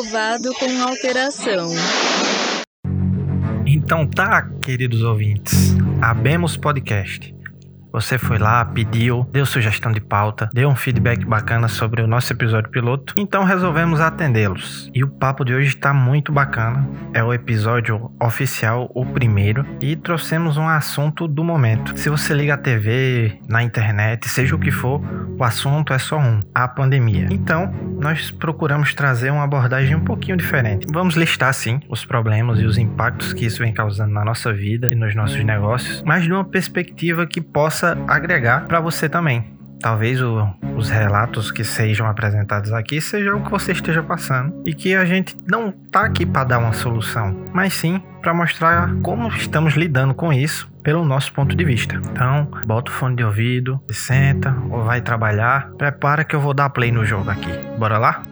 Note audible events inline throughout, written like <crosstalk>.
aprovado com alteração. Então tá, queridos ouvintes, abemos podcast. Você foi lá, pediu, deu sugestão de pauta, deu um feedback bacana sobre o nosso episódio piloto, então resolvemos atendê-los. E o papo de hoje está muito bacana. É o episódio oficial, o primeiro, e trouxemos um assunto do momento. Se você liga a TV, na internet, seja o que for, o assunto é só um: a pandemia. Então, nós procuramos trazer uma abordagem um pouquinho diferente. Vamos listar sim os problemas e os impactos que isso vem causando na nossa vida e nos nossos negócios, mas de uma perspectiva que possa possa agregar para você também. Talvez o, os relatos que sejam apresentados aqui sejam o que você esteja passando e que a gente não tá aqui para dar uma solução, mas sim para mostrar como estamos lidando com isso pelo nosso ponto de vista. Então, bota o fone de ouvido, senta ou vai trabalhar, prepara que eu vou dar play no jogo aqui. Bora lá?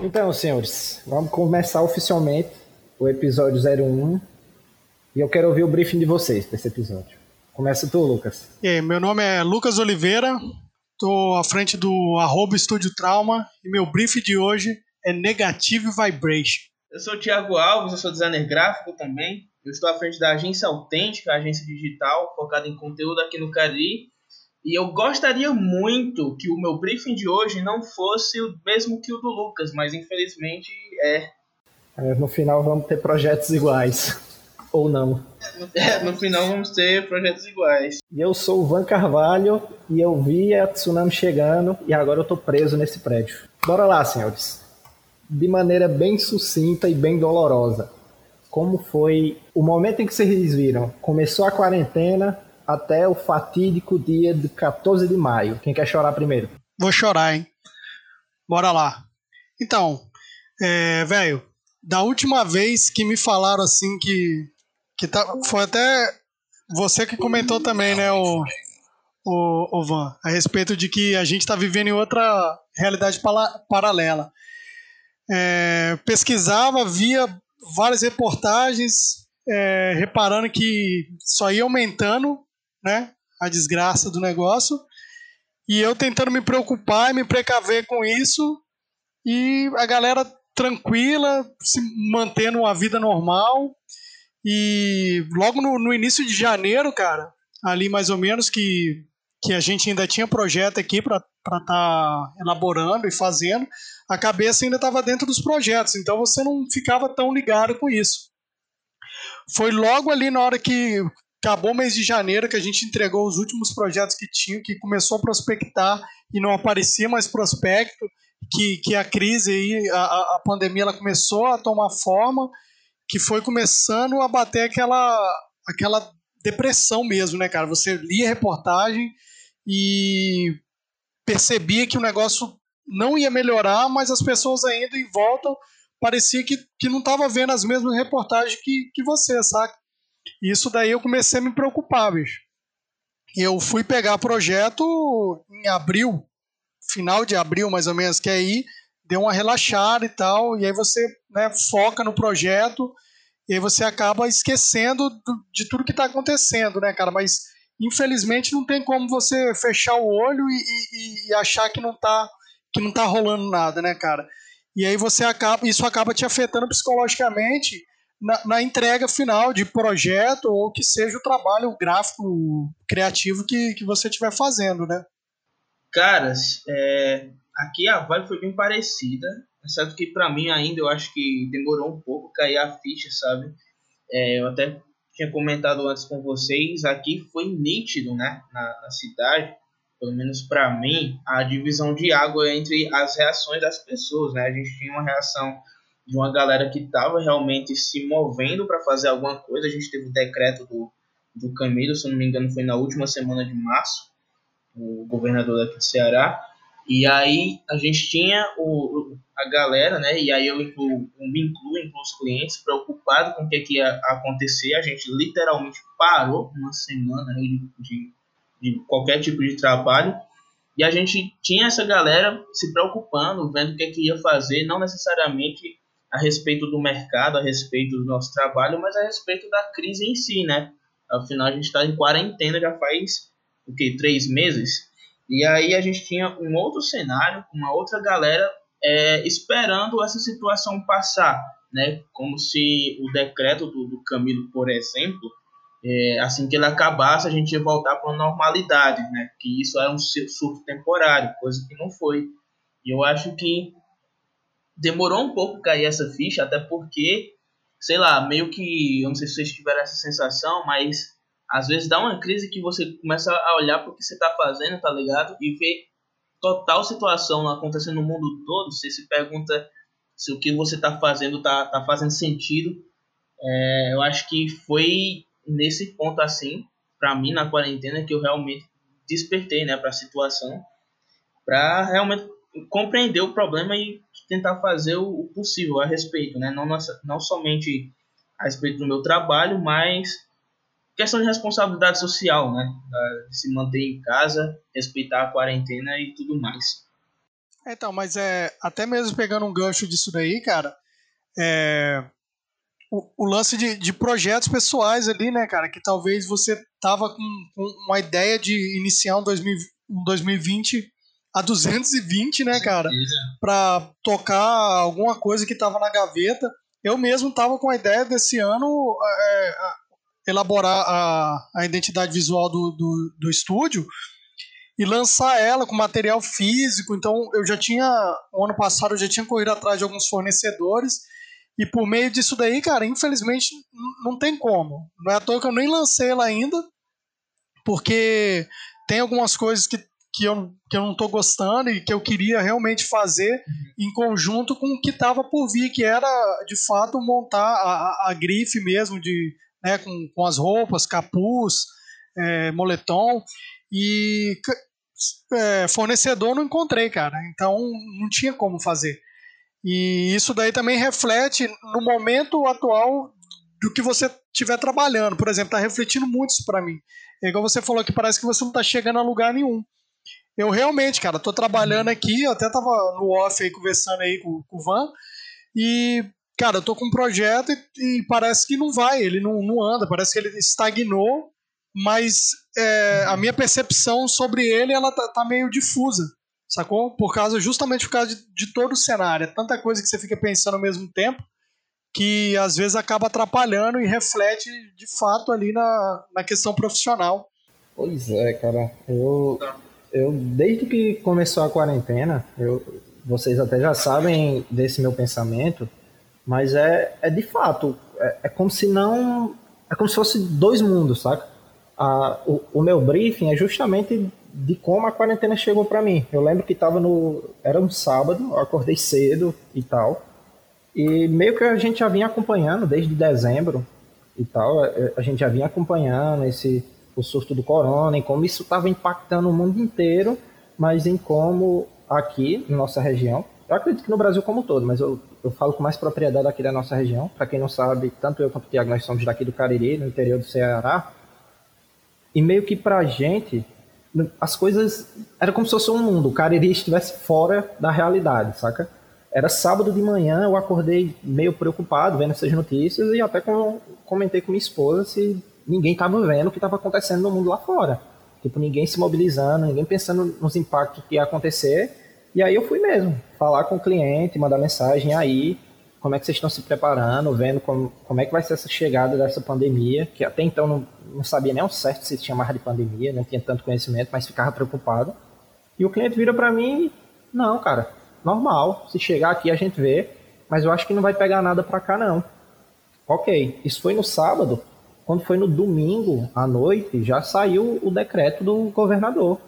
Então, senhores, vamos começar oficialmente o episódio 01. E eu quero ouvir o briefing de vocês para esse episódio. Começa tu, Lucas. E aí, meu nome é Lucas Oliveira, estou à frente do arroba Estúdio Trauma e meu briefing de hoje é Negative Vibration. Eu sou o Thiago Alves, eu sou designer gráfico também. Eu estou à frente da agência Autêntica, agência digital focada em conteúdo aqui no Cari e eu gostaria muito que o meu briefing de hoje não fosse o mesmo que o do Lucas, mas infelizmente é. é no final vamos ter projetos iguais. Ou não. <laughs> É, no final vamos ter projetos iguais. E eu sou o Van Carvalho e eu vi a tsunami chegando e agora eu tô preso nesse prédio. Bora lá, senhores. De maneira bem sucinta e bem dolorosa. Como foi o momento em que vocês viram? Começou a quarentena, até o fatídico dia de 14 de maio. Quem quer chorar primeiro? Vou chorar, hein? Bora lá. Então, é, velho, da última vez que me falaram assim que. que tá, foi até você que comentou também, né, o, o, o Van, a respeito de que a gente está vivendo em outra realidade paralela. É, pesquisava, via várias reportagens, é, reparando que só ia aumentando né? A desgraça do negócio. E eu tentando me preocupar e me precaver com isso. E a galera tranquila, se mantendo uma vida normal. E logo no, no início de janeiro, cara, ali mais ou menos que, que a gente ainda tinha projeto aqui para estar tá elaborando e fazendo, a cabeça ainda estava dentro dos projetos, então você não ficava tão ligado com isso. Foi logo ali na hora que acabou o mês de janeiro que a gente entregou os últimos projetos que tinha, que começou a prospectar e não aparecia mais prospecto, que, que a crise aí, a, a pandemia, ela começou a tomar forma, que foi começando a bater aquela, aquela depressão mesmo, né, cara? Você lia reportagem e percebia que o negócio não ia melhorar, mas as pessoas ainda em volta parecia que, que não estava vendo as mesmas reportagens que, que você, saca? Isso daí eu comecei a me preocupar, bicho. Eu fui pegar projeto em abril, final de abril mais ou menos, que aí deu uma relaxada e tal, e aí você né, foca no projeto, e aí você acaba esquecendo do, de tudo que está acontecendo, né, cara? Mas infelizmente não tem como você fechar o olho e, e, e, achar que não tá que não tá rolando nada, né, cara? E aí você acaba, isso acaba te afetando psicologicamente na, na, entrega final de projeto ou que seja o trabalho gráfico criativo que, que você estiver fazendo, né? Caras, é, aqui a vibe foi bem parecida, certo que para mim ainda eu acho que demorou um pouco cair a ficha, sabe? É, eu até tinha comentado antes com vocês, aqui foi nítido, né, na, na cidade, pelo menos para mim, a divisão de água entre as reações das pessoas, né? A gente tinha uma reação de uma galera que estava realmente se movendo para fazer alguma coisa. A gente teve o decreto do, do Camilo, se não me engano, foi na última semana de março, o governador daqui do Ceará. E aí a gente tinha o, a galera, né? E aí eu, incluo, me incluo, incluo os clientes, preocupado com o que, que ia acontecer. A gente literalmente parou uma semana de, de, de qualquer tipo de trabalho. E a gente tinha essa galera se preocupando, vendo o que, que ia fazer, não necessariamente a respeito do mercado, a respeito do nosso trabalho, mas a respeito da crise em si, né? Afinal, a gente está em quarentena já faz o que, três meses. E aí a gente tinha um outro cenário, uma outra galera é, esperando essa situação passar, né? Como se o decreto do, do Camilo, por exemplo, é, assim que ele acabasse, a gente ia voltar para a normalidade, né? Que isso era um surto temporário, coisa que não foi. E eu acho que demorou um pouco cair essa ficha, até porque, sei lá, meio que, eu não sei se vocês tiveram essa sensação, mas às vezes dá uma crise que você começa a olhar para o que você está fazendo, tá ligado? E ver total situação acontecendo no mundo todo, você se pergunta se o que você está fazendo está tá fazendo sentido. É, eu acho que foi nesse ponto assim, para mim na quarentena, que eu realmente despertei, né, para a situação, para realmente compreender o problema e tentar fazer o, possível a respeito, né, não, não somente a respeito do meu trabalho, mas questão de responsabilidade social, né, de se manter em casa, respeitar a quarentena e tudo mais. Então, mas é até mesmo pegando um gancho disso daí, cara, é, o, o lance de, de, projetos pessoais ali, né, cara? Que talvez você tava com, com uma ideia de iniciar um, 2000, um 2020 a 220, né, cara? Para tocar alguma coisa que tava na gaveta. Eu mesmo tava com a ideia desse ano é, elaborar a, a identidade visual do, do, do estúdio e lançar ela com material físico. Então eu já tinha, o ano passado eu já tinha corrido atrás de alguns fornecedores e por meio disso daí, cara, infelizmente não tem como. Não é à toa que eu nem lancei ela ainda, porque tem algumas coisas que, que, eu, que eu não estou gostando e que eu queria realmente fazer em conjunto com o que estava por vir, que era de fato montar a, a, grife mesmo, de, né, com, com as roupas, capuz, é, moletom. E é, fornecedor não encontrei, cara. Então não tinha como fazer. E isso daí também reflete no momento atual do que você estiver trabalhando. Por exemplo, está refletindo muito isso para mim. É igual você falou que parece que você não está chegando a lugar nenhum. Eu realmente, cara, estou trabalhando aqui, eu até estava no off aí conversando aí com, com o Van, e, cara, eu tô com um projeto e, e, parece que não vai, ele não, não anda, parece que ele estagnou, mas é, a minha percepção sobre ele, ela tá, tá meio difusa sacou? Por causa, justamente por causa de, de todo o cenário. É tanta coisa que você fica pensando ao mesmo tempo que às vezes acaba atrapalhando e reflete de fato ali na, na questão profissional. Pois é, cara. Eu, eu desde que começou a quarentena, eu, vocês até já sabem desse meu pensamento, mas é, é de fato, é, é como se não. É como se fosse dois mundos, saca? A, o, o meu briefing é justamente de como a quarentena chegou para mim. Eu lembro que tava no. Era um sábado, eu acordei cedo e tal. E meio que a gente já vinha acompanhando desde dezembro e tal. A gente já vinha acompanhando esse o surto do corona, em como isso estava impactando o mundo inteiro, mas em como aqui, na nossa região, eu acredito que no Brasil como todo, mas eu, eu falo com mais propriedade aqui da nossa região. Para quem não sabe, tanto eu quanto o Tiago, nós somos daqui do Cariri, no interior do Ceará. E meio que pra gente, as coisas. Era como se fosse um mundo, o Cariri estivesse fora da realidade, saca? Era sábado de manhã, eu acordei meio preocupado vendo essas notícias e até comentei com minha esposa se ninguém estava vendo o que estava acontecendo no mundo lá fora. Tipo, ninguém se mobilizando, ninguém pensando nos impactos que ia acontecer. E aí eu fui mesmo, falar com o cliente, mandar mensagem aí, como é que vocês estão se preparando, vendo como, como é que vai ser essa chegada dessa pandemia, que até então não, não sabia nem ao certo se chamava de pandemia, não tinha tanto conhecimento, mas ficava preocupado. E o cliente vira para mim, não, cara, normal, se chegar aqui a gente vê, mas eu acho que não vai pegar nada para cá não. Ok, isso foi no sábado, quando foi no domingo à noite, já saiu o decreto do governador,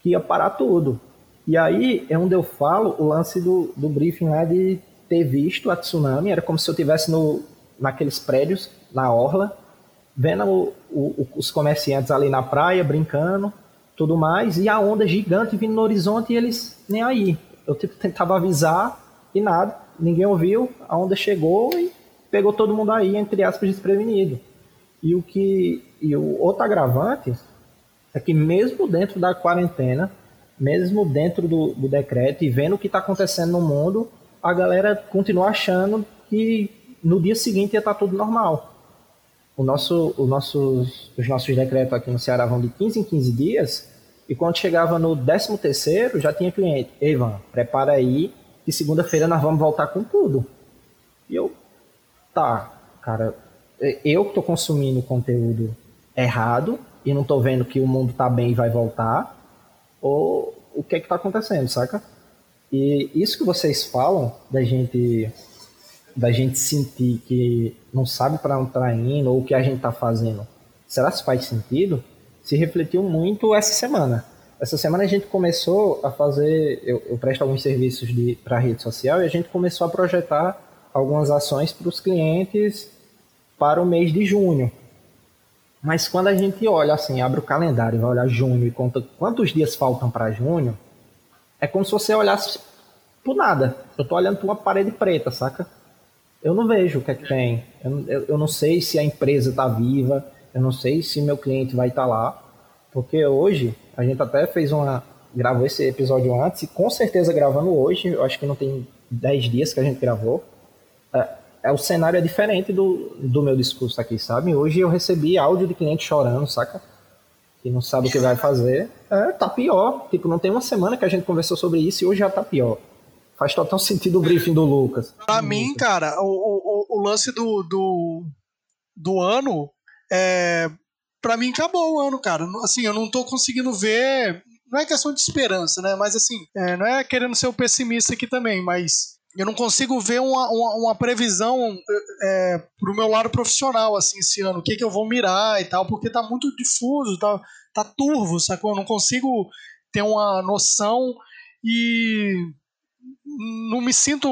que ia parar tudo. E aí é onde eu falo o lance do, do briefing lá de ter visto a tsunami, era como se eu estivesse no, naqueles prédios, na orla, vendo o, o, os comerciantes ali na praia, brincando, tudo mais, e a onda gigante vindo no horizonte e eles nem aí. Eu tipo, tentava avisar e nada, ninguém ouviu, a onda chegou e pegou todo mundo aí, entre aspas, desprevenido. E o que. E o outro agravante é que mesmo dentro da quarentena, mesmo dentro do, do decreto e vendo o que está acontecendo no mundo, a galera continua achando que no dia seguinte ia estar tá tudo normal. o nosso, o nossos, os nossos decretos aqui no Ceará vão de 15 em 15 dias, e quando chegava no 13 terceiro, já tinha cliente. Ivan, prepara aí, que segunda-feira nós vamos voltar com tudo. E eu, tá, cara, eu que tô consumindo conteúdo errado e não tô vendo que o mundo tá bem e vai voltar, ou o que é que tá acontecendo, saca? E isso que vocês falam da gente da gente sentir que não sabe para onde tá indo ou o que a gente tá fazendo, será que faz sentido? Se refletiu muito essa semana. Essa semana a gente começou a fazer, eu, eu presto alguns serviços para rede social e a gente começou a projetar algumas ações para os clientes para o mês de junho. Mas quando a gente olha assim, abre o calendário, vai olhar junho e conta quantos dias faltam para junho, é como se você olhasse por nada. Eu tô olhando para uma parede preta, saca? Eu não vejo o que é que tem. Eu, eu, eu não sei se a empresa está viva, eu não sei se meu cliente vai estar tá lá. Porque hoje, a gente até fez uma. gravou esse episódio antes, e com certeza gravando hoje, eu acho que não tem 10 dias que a gente gravou. É, o cenário é diferente do, do meu discurso aqui, sabe? Hoje eu recebi áudio de cliente chorando, saca? Que não sabe o que vai fazer. É, tá pior. Tipo, não tem uma semana que a gente conversou sobre isso e hoje já tá pior. Faz total sentido o briefing do Lucas. Pra mim, cara, o, o, o lance do, do, do ano é. Pra mim acabou o ano, cara. Assim, eu não tô conseguindo ver. Não é questão de esperança, né? Mas assim, é, não é querendo ser o pessimista aqui também, mas eu não consigo ver uma, uma, uma previsão é, pro meu lado profissional, assim, esse ano. O que, que eu vou mirar e tal, porque tá muito difuso, tá, tá turvo, sacou? Eu não consigo ter uma noção e não me sinto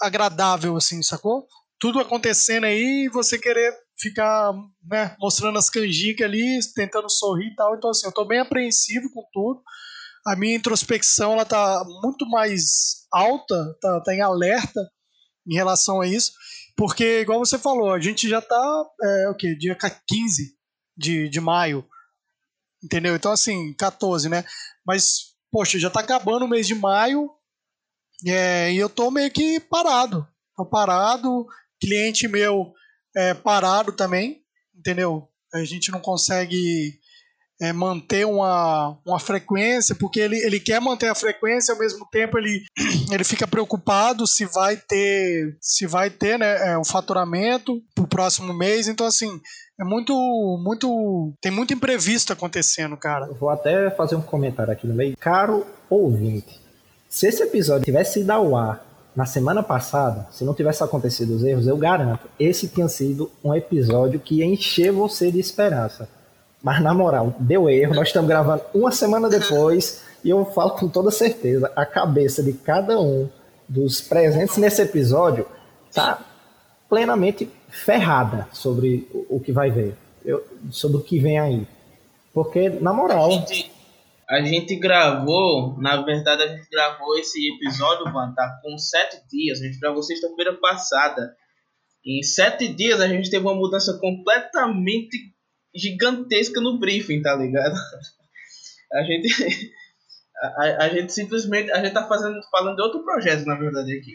agradável, assim, sacou? Tudo acontecendo aí e você querer ficar né, mostrando as canjicas ali, tentando sorrir e tal. Então, assim, eu tô bem apreensivo com tudo. A minha introspecção, ela tá muito mais alta, tá, tá em alerta em relação a isso. Porque, igual você falou, a gente já tá, é, o quê? Dia 15 de, de maio. Entendeu? Então, assim, 14, né? Mas, poxa, já tá acabando o mês de maio, é, e eu tô meio que parado. Tô parado, cliente meu é, parado também, entendeu? A gente não consegue é, manter uma, uma frequência, porque ele, ele quer manter a frequência, ao mesmo tempo ele, <clears throat> ele fica preocupado se vai ter se vai ter né, é, o faturamento para o próximo mês. Então, assim, é muito, muito. Tem muito imprevisto acontecendo, cara. vou até fazer um comentário aqui no meio. Caro ouvinte, se esse episódio tivesse ido ao ar na semana passada, se não tivesse acontecido os erros, eu garanto, esse tinha sido um episódio que ia encher você de esperança. Mas na moral, deu erro, nós estamos gravando uma semana depois e eu falo com toda certeza, a cabeça de cada um dos presentes nesse episódio tá plenamente ferrada sobre o que vai ver, eu, sobre o que vem aí. Porque, na moral. A gente gravou, na verdade, a gente gravou esse episódio, mano, tá com sete dias. A gente gravou sexta-feira passada. Em sete dias a gente teve uma mudança completamente gigantesca no briefing, tá ligado? A gente. A, a, gente simplesmente. A gente tá fazendo, falando de outro projeto, na verdade, aqui.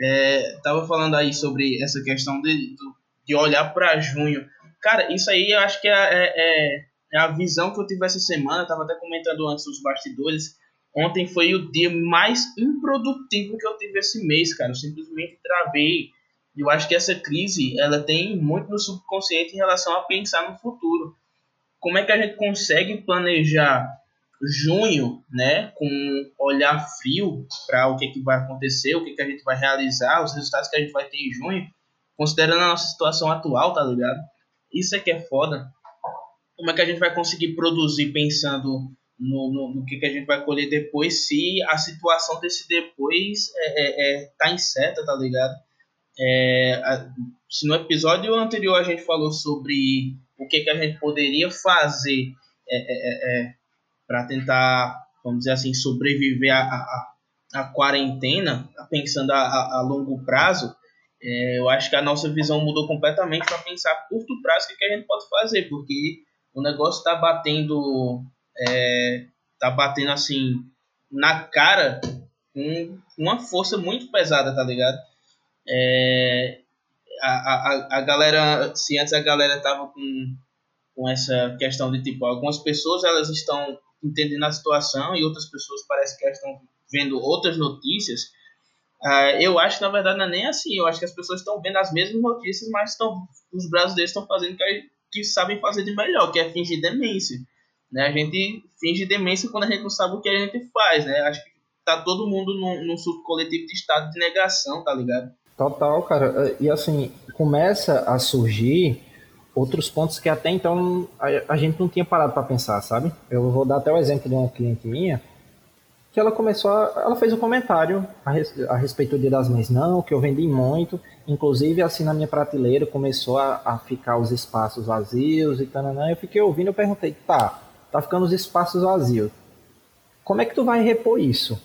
É, tava falando aí sobre essa questão de, de olhar para junho. Cara, isso aí eu acho que é, é, é é a visão que eu tive essa semana, estava até comentando antes os bastidores. Ontem foi o dia mais improdutivo que eu tive esse mês, cara. Eu simplesmente travei. Eu acho que essa crise ela tem muito no subconsciente em relação a pensar no futuro. Como é que a gente consegue planejar junho, né, com um olhar frio para o que, que vai acontecer, o que, que a gente vai realizar, os resultados que a gente vai ter em junho, considerando a nossa situação atual, tá ligado? Isso é que é foda como é que a gente vai conseguir produzir pensando no, no, no, que, que a gente vai colher depois se a situação desse depois é, é, é tá incerta, tá ligado? É, a, se no episódio anterior a gente falou sobre o que, que a gente poderia fazer é, é, é para tentar, vamos dizer assim, sobreviver à, a quarentena, pensando a, a, a longo prazo, eu acho que a nossa visão mudou completamente para pensar a curto prazo o que, que a gente pode fazer, porque o negócio tá batendo. É, tá batendo assim na cara com uma força muito pesada, tá ligado? É, a, a, a galera, se antes a galera tava com, com essa questão de tipo, algumas pessoas elas estão entendendo a situação e outras pessoas parece que estão vendo outras notícias. Uh, eu acho que na verdade não é nem assim. Eu acho que as pessoas estão vendo as mesmas notícias, mas estão, os brasileiros estão fazendo o que, que sabem fazer de melhor, que é fingir demência. Né? A gente finge demência quando a gente não sabe o que a gente faz, né? Acho que tá todo mundo num, num surto coletivo de estado de negação, tá ligado? Total, cara. E assim, começa a surgir outros pontos que até então a, a gente não tinha parado para pensar, sabe? Eu vou dar até o exemplo de uma cliente minha que ela começou, a, ela fez um comentário a, res, a, respeito do Dia das Mães, não, que eu vendi muito, inclusive assim na minha prateleira começou a, a ficar os espaços vazios e tal, eu fiquei ouvindo, eu perguntei, tá, tá ficando os espaços vazios, como é que tu vai repor isso?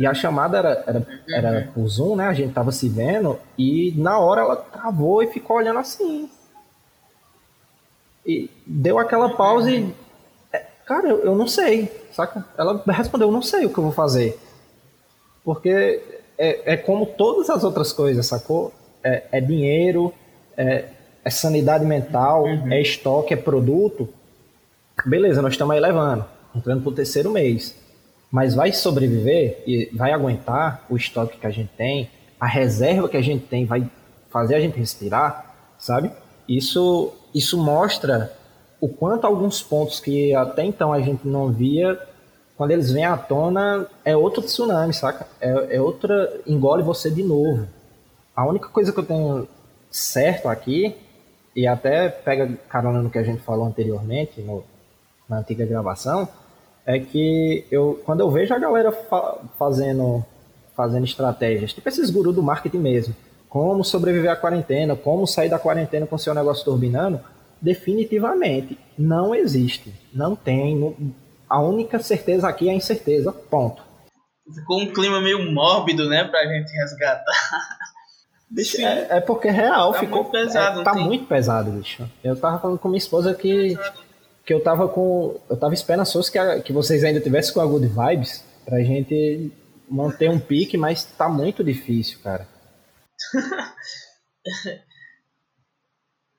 E a chamada era, era, era por Zoom, né? A gente tava se vendo e na hora ela travou e ficou olhando assim. E deu aquela pausa e. É, cara, eu, eu não sei, saca? Ela respondeu: eu não sei o que eu vou fazer. Porque é, é como todas as outras coisas, sacou? É, é dinheiro, é, é, sanidade mental, uhum. é estoque, é produto. Beleza, nós estamos aí levando, entrando pro terceiro mês mas vai sobreviver e vai aguentar o estoque que a gente tem, a reserva que a gente tem vai fazer a gente respirar, sabe? Isso, isso mostra o quanto alguns pontos que até então a gente não via, quando eles vêm à tona, é outro tsunami, saca? É, é outra. engole você de novo. A única coisa que eu tenho certo aqui, e até pega carona no que a gente falou anteriormente, no, na antiga gravação, é que eu, quando eu vejo a galera fa fazendo, fazendo estratégias, tipo esses gurus do marketing mesmo, como sobreviver à quarentena, como sair da quarentena com seu negócio turbinando, definitivamente não existe. Não tem. A única certeza aqui é a incerteza. Ponto. Ficou um clima meio mórbido, né, pra gente resgatar. Bicho, é, é, porque real, tá ficou. Muito pesado, é, tá tem... muito pesado, bicho. Eu tava falando com minha esposa que que eu tava com. Eu tava esperançoso que, a, que vocês ainda tivessem com a Good Vibes pra gente manter um pique, mas tá muito difícil, cara. <laughs>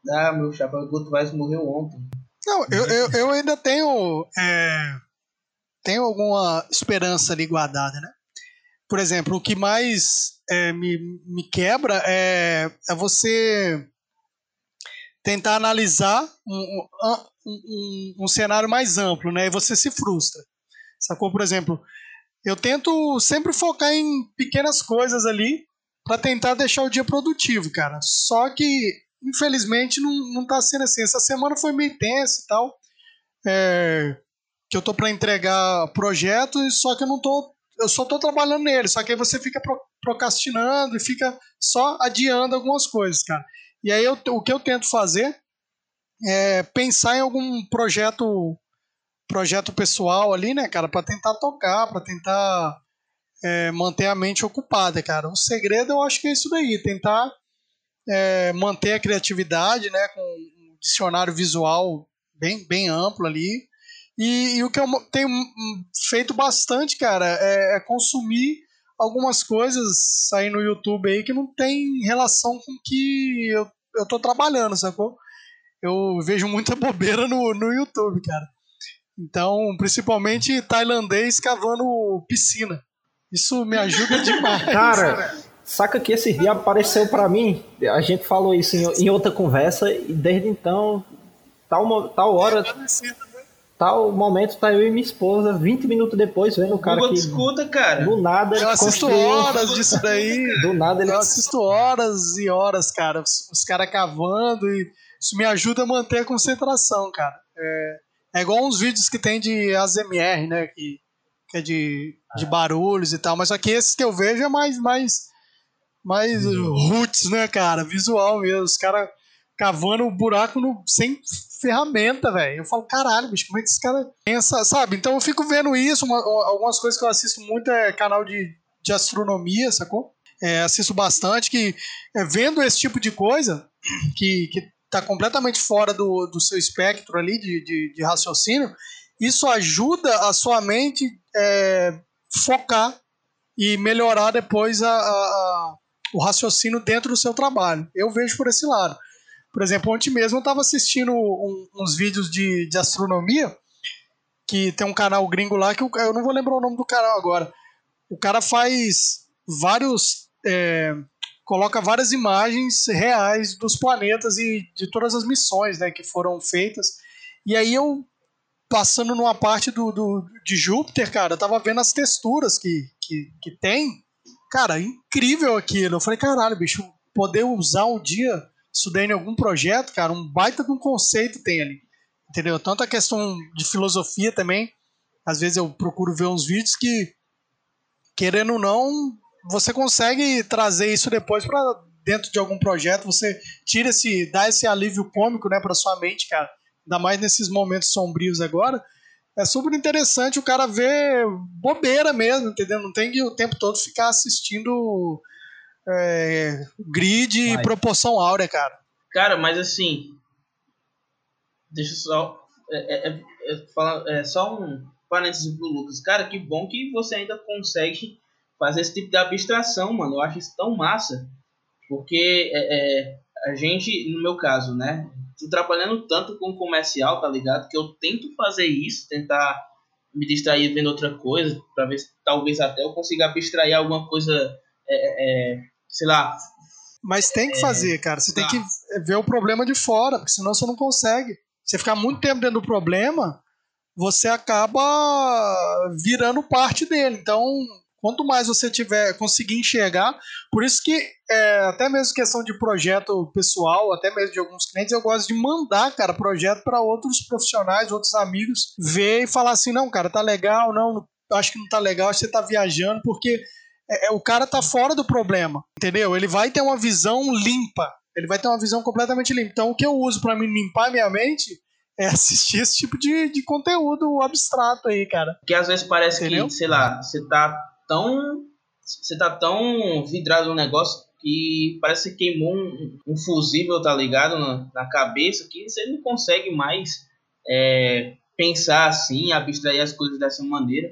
ah, meu chapéu Good Vibes morreu ontem. Não, eu, eu, eu ainda tenho. É, tenho alguma esperança ali guardada, né? Por exemplo, o que mais é, me, me quebra é, é você tentar analisar um, um, um, um, cenário mais amplo, né? E você se frustra. Sacou? Por exemplo, eu tento sempre focar em pequenas coisas ali para tentar deixar o dia produtivo, cara. Só que, infelizmente, não, não tá sendo assim. Essa semana foi meio tensa e tal. É, que eu tô para entregar projeto, só que eu não tô. Eu só tô trabalhando nele. Só que aí você fica procrastinando e fica só adiando algumas coisas, cara. E aí eu, o que eu tento fazer é pensar em algum projeto projeto pessoal ali, né, cara, para tentar tocar, para tentar é, manter a mente ocupada, cara. O segredo eu acho que é isso daí, tentar é, manter a criatividade, né, com um dicionário visual bem, bem amplo ali. E, e o que eu tenho feito bastante, cara, é, é consumir algumas coisas aí no YouTube aí que não tem relação com o que eu, eu tô trabalhando, sacou? Eu vejo muita bobeira no, no YouTube, cara. Então, principalmente tailandês cavando piscina. Isso me ajuda demais. <laughs> Cara, saca que esse dia apareceu para mim, a gente falou isso em, em, outra conversa, e desde então, tal, tal hora tal momento tá eu e minha esposa 20 minutos depois vendo o cara Google que escuta, cara. Do nada eu assisto horas disso daí. Do nada ele Eu assisto horas e horas, cara, os, os caras cavando e isso me ajuda a manter a concentração, cara. É, é igual uns vídeos que tem de ASMR, né, que, que é de, de barulhos e tal, mas aqui esses que eu vejo é mais mais mais roots, né, cara, visual mesmo, os caras cavando um buraco no, sem ferramenta, velho. Eu falo, caralho, bicho, como é que esse cara pensa, sabe? Então eu fico vendo isso, uma, algumas coisas que eu assisto muito é canal de, de astronomia, sacou? É, assisto bastante, que é, vendo esse tipo de coisa, que, que tá completamente fora do, do seu espectro ali de, de, de raciocínio, isso ajuda a sua mente é, focar e melhorar depois a, a, o raciocínio dentro do seu trabalho. Eu vejo por esse lado. Por exemplo, ontem mesmo eu estava assistindo um, uns vídeos de, de astronomia, que tem um canal gringo lá, que eu, eu, não vou lembrar o nome do canal agora. O cara faz vários. É, coloca várias imagens reais dos planetas e de todas as missões né, que foram feitas. E aí eu, passando numa parte do, do, de Júpiter, cara, eu tava vendo as texturas que, que, que tem. Cara, incrível aquilo. Eu falei, caralho, bicho, poder usar um dia isso daí em algum projeto, cara, um baita de um conceito tem ali. Entendeu? Tanto a questão de filosofia também. Às vezes eu procuro ver uns vídeos que, querendo ou não, você consegue trazer isso depois para dentro de algum projeto, você tira esse, dá esse alívio cômico, né, para sua mente, cara. Ainda mais nesses momentos sombrios agora. É super interessante o cara ver bobeira mesmo, entendeu? Não tem que o tempo todo ficar assistindo é, grid e proporção áurea, cara. Cara, mas assim. Deixa eu só. É, é, é, falar, é só um parênteses pro Lucas. Cara, que bom que você ainda consegue fazer esse tipo de abstração, mano. Eu acho isso tão massa. Porque é, é, a gente, no meu caso, né? Tô trabalhando tanto com comercial, tá ligado? Que eu tento fazer isso, tentar me distrair vendo outra coisa, para ver se talvez até eu consiga abstrair alguma coisa, é, é, sei lá. Mas tem que fazer, cara. Você tá. tem que ver o problema de fora, porque senão você não consegue. Você ficar muito tempo dentro do problema, você acaba virando parte dele. Então, Quanto mais você tiver conseguir enxergar, por isso que é, até mesmo questão de projeto pessoal, até mesmo de alguns clientes, eu gosto de mandar, cara, projeto para outros profissionais, outros amigos, ver e falar assim, não, cara, tá legal, não, acho que não tá legal, acho que você tá viajando, porque é, é, o cara tá fora do problema, entendeu? Ele vai ter uma visão limpa, ele vai ter uma visão completamente limpa. Então, o que eu uso para me limpar minha mente é assistir esse tipo de, de conteúdo abstrato aí, cara. Que às vezes parece Entendeu? que, sei lá, você tá tão. Você tá tão vidrado no negócio que parece que queimou um, um fusível, tá ligado? Na, na, cabeça, que você não consegue mais é, pensar assim, abstrair as coisas dessa maneira.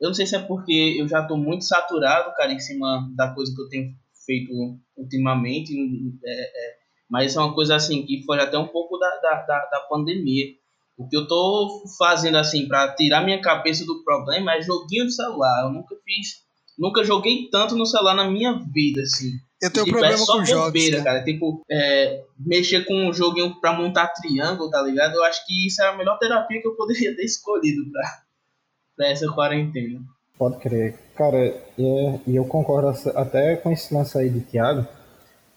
Eu não sei se é porque eu já tô muito saturado, cara, em cima da coisa que eu tenho feito ultimamente. É, é, mas é uma coisa assim que foi até um pouco da, da, da, da pandemia. O que eu tô fazendo assim para tirar minha cabeça do problema é joguinho de celular. Eu nunca fiz, nunca joguei tanto no celular na minha vida assim. Eu tenho tipo, problema é só com bobeira, jogos, cara. Tipo, é, mexer com um joguinho pra montar triângulo, tá ligado? Eu acho que isso é a melhor terapia que eu poderia ter escolhido pra, pra essa quarentena. Pode crer. Cara, e eu concordo até com esse lance aí de Thiago,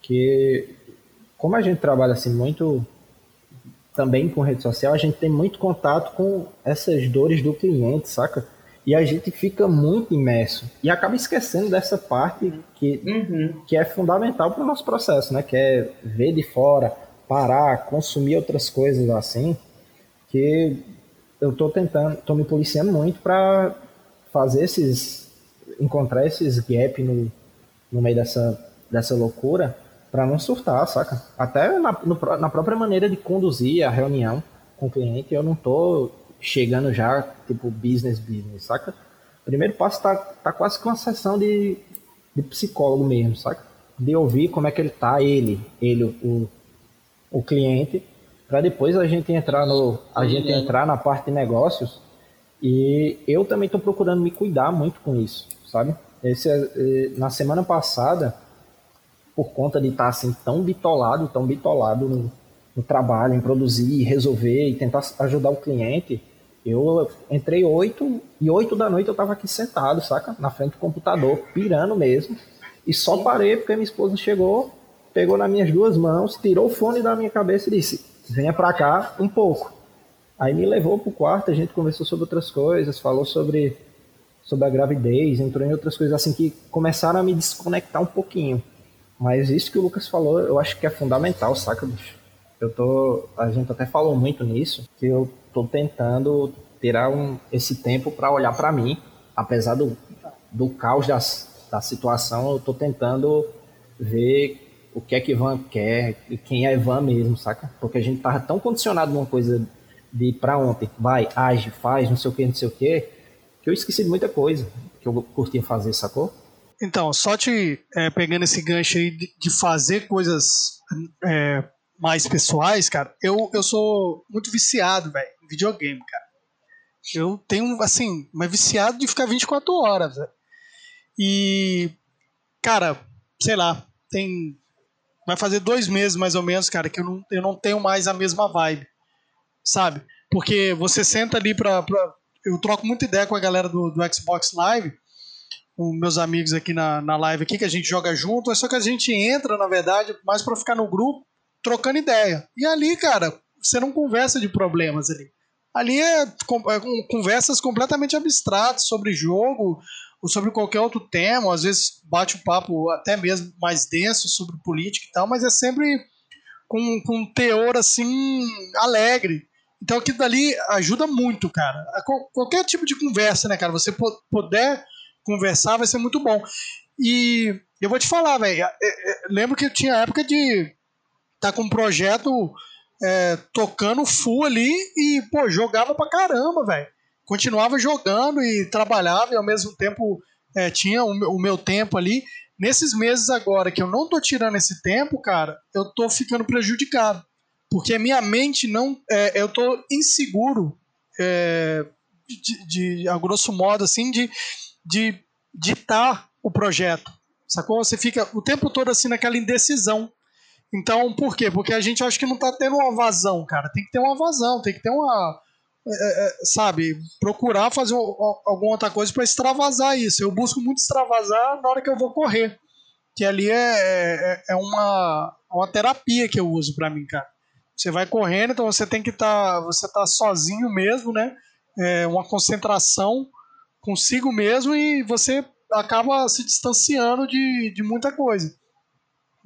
que como a gente trabalha assim muito também com rede social, a gente tem muito contato com essas dores do cliente, saca? E a gente fica muito imerso e acaba esquecendo dessa parte que, uhum. que é fundamental para o nosso processo, né? Que é ver de fora, parar, consumir outras coisas assim. Que eu tô tentando, tô me policiando muito para fazer esses, encontrar esses gaps no, no meio dessa, dessa loucura para não surtar, saca? Até na, no, na própria maneira de conduzir a reunião com o cliente, eu não tô chegando já, tipo, business, business, saca? Primeiro passo tá, tá quase que uma sessão de, de psicólogo mesmo, saca? De ouvir como é que ele tá, ele, ele, o, o cliente, para depois a gente entrar no a gente entrar na parte de negócios e eu também estou procurando me cuidar muito com isso, sabe? Esse, eh, na semana passada por conta de estar assim tão bitolado, tão bitolado no, no trabalho, em produzir, resolver e tentar ajudar o cliente, eu entrei oito e oito da noite eu estava aqui sentado, saca? Na frente do computador, pirando mesmo. E só parei porque minha esposa chegou, pegou nas minhas duas mãos, tirou o fone da minha cabeça e disse: Venha pra cá um pouco. Aí me levou pro quarto, a gente conversou sobre outras coisas, falou sobre, sobre a gravidez, entrou em outras coisas assim que começaram a me desconectar um pouquinho. Mas isso que o Lucas falou, eu acho que é fundamental, saca, bicho? Eu tô. A gente até falou muito nisso, que eu tô tentando tirar um, esse tempo para olhar para mim, apesar do, do caos das, da situação, eu tô tentando ver o que é que Ivan quer e quem é Ivan mesmo, saca? Porque a gente tava tão condicionado numa coisa de para ontem, vai, age, faz, não sei o que, não sei o que, que eu esqueci de muita coisa que eu curtia fazer, sacou? Então, só te é, pegando esse gancho aí de, de fazer coisas é, mais pessoais, cara, eu, eu sou muito viciado, velho, em videogame, cara. Eu tenho, assim, mas viciado de ficar 24 horas, velho. E, cara, sei lá, tem. Vai fazer dois meses mais ou menos, cara, que eu não, eu não tenho mais a mesma vibe, sabe? Porque você senta ali pra, pra. Eu troco muita ideia com a galera do, do Xbox Live, com meus amigos aqui na, na live aqui, que a gente joga junto, é só que a gente entra, na verdade, mais pra ficar no grupo, trocando ideia. E ali, cara, você não conversa de problemas ali. Ali é, é conversas completamente abstratas sobre jogo, ou sobre qualquer outro tema, às vezes bate um papo até mesmo mais denso sobre política e tal, mas é sempre com, com um teor assim alegre. Então aquilo dali ajuda muito, cara. Qualquer tipo de conversa, né, cara? Você puder conversar vai ser muito bom. E eu vou te falar, velho. É, é, lembro que tinha época de tá com um projeto é, tocando full ali e, pô, jogava pra caramba, velho continuava jogando e trabalhava e ao mesmo tempo é, tinha o, o, meu tempo ali. Nesses meses agora que eu não tô tirando esse tempo, cara, eu tô ficando prejudicado. Porque minha mente não. É, eu tô inseguro, é, de, de, a grosso modo, assim, de, de ditar o projeto. Sacou? Você fica o tempo todo assim naquela indecisão. Então, por quê? Porque a gente acha que não tá tendo uma vazão, cara. Tem que ter uma vazão, tem que ter uma é, é, é, sabe, procurar fazer alguma outra coisa para extravasar isso. Eu busco muito extravasar na hora que eu vou correr. Que ali é, é, é uma, uma terapia que eu uso para mim, cara. Você vai correndo, então você tem que estar. Tá, você tá sozinho mesmo, né? É uma concentração consigo mesmo e você acaba se distanciando de, de muita coisa.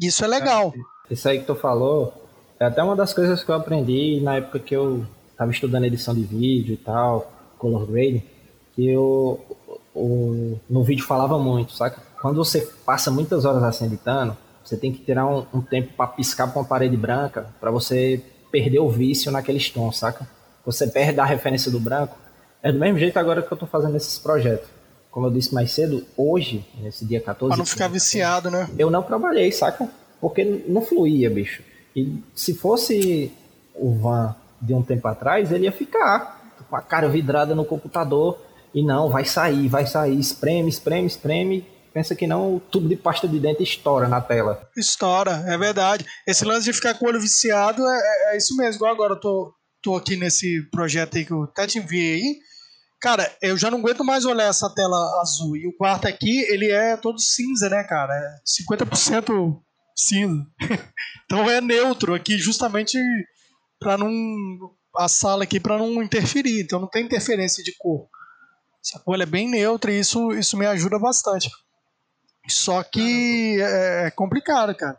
Isso é legal. Isso aí que tu falou é até uma das coisas que eu aprendi na época que eu estava estudando edição de vídeo e tal, color grading, que eu, o, no vídeo falava muito, saca? Quando você passa muitas horas assim editando, você tem que tirar um, um tempo para piscar para uma parede branca, para você perder o vício naqueles tons, saca? Você perde a referência do branco. É do mesmo jeito agora que eu estou fazendo esses projetos. Como eu disse mais cedo, hoje, nesse dia 14. Pra não ficar viciado, né? Eu não trabalhei, saca? Porque não fluía, bicho. E se fosse o Van de um tempo atrás, ele ia ficar com a cara vidrada no computador e não, vai sair, vai sair, espreme, espreme, espreme. Pensa que não, o tubo de pasta de dente estoura na tela. Estoura, é verdade. Esse lance de ficar com o olho viciado é, é, é isso mesmo. Igual agora eu tô, tô aqui nesse projeto aí que eu até te enviei aí. Cara, eu já não aguento mais olhar essa tela azul. E o quarto aqui, ele é todo cinza, né, cara? É 50% cinza. <laughs> então é neutro aqui, justamente para não a sala aqui para não interferir, então não tem interferência de cor. Sacou? Ela é bem neutra e isso, isso me ajuda bastante. Só que é, é complicado, cara.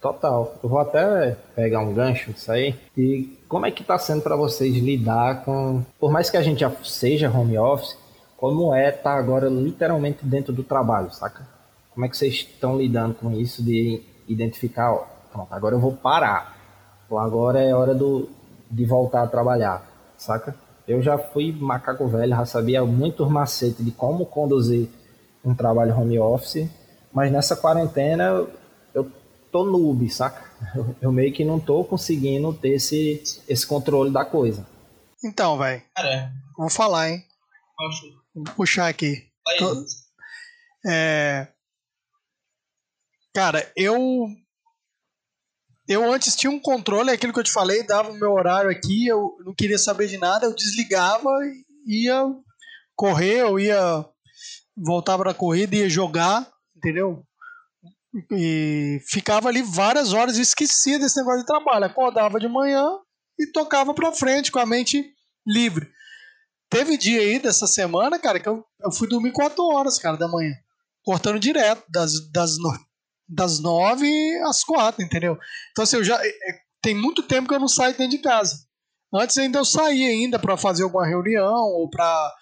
Total. Eu vou até pegar um gancho disso aí. E como é que tá sendo para vocês lidar com. Por mais que a gente já seja home office, como é estar tá agora literalmente dentro do trabalho, saca? Como é que vocês estão lidando com isso de identificar, ó, pronto, agora eu vou parar agora é hora do, de voltar a trabalhar, saca? Eu já fui macaco velho, já sabia muito macete de como conduzir um trabalho home office, mas nessa quarentena eu tô noob, saca? Eu, <laughs> eu meio que não tô conseguindo ter esse, esse controle da coisa. Então, velho. Vou falar, hein? Vou puxar aqui. Tô, é, cara, eu eu antes tinha um controle, aquilo que eu te falei, dava o meu horário aqui, eu não queria saber de nada, eu desligava, ia correr, eu ia voltar para a corrida, ia jogar, entendeu? E ficava ali várias horas e esquecia desse negócio de trabalho. Acordava de manhã e tocava para frente com a mente livre. Teve dia aí dessa semana, cara, que eu, eu fui dormir 4 horas, cara, da manhã. Cortando direto, das, das, das nove às quatro, entendeu? Então, assim, eu já. É, é, tem muito tempo que eu não saio dentro de casa. Antes ainda eu saía ainda para fazer alguma reunião ou para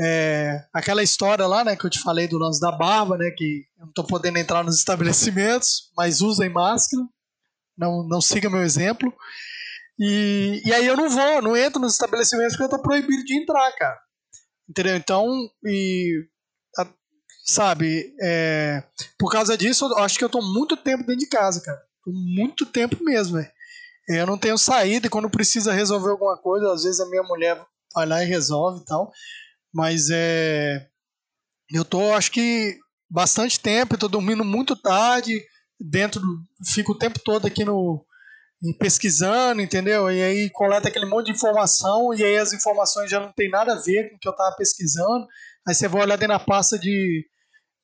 é, aquela história lá, né, que eu te falei do lance da barba, né, que eu não tô podendo entrar nos estabelecimentos, mas usem máscara, não, não siga meu exemplo. E, e aí eu não vou, não entro nos estabelecimentos porque eu tô proibido de entrar, cara. Entendeu? Então, e sabe? É, por causa disso, eu acho que eu tô muito tempo dentro de casa, cara. Tô muito tempo mesmo, velho. Eu não tenho saída e quando precisa resolver alguma coisa, às vezes a minha mulher vai lá e resolve e tal. Mas é. Eu tô, acho que, bastante tempo, tô dormindo muito tarde, dentro, fico o tempo todo aqui no, pesquisando, entendeu? E aí coleta aquele monte de informação e aí as informações já não tem nada a ver com o que eu estava pesquisando. Aí você vai olhar dentro da pasta de,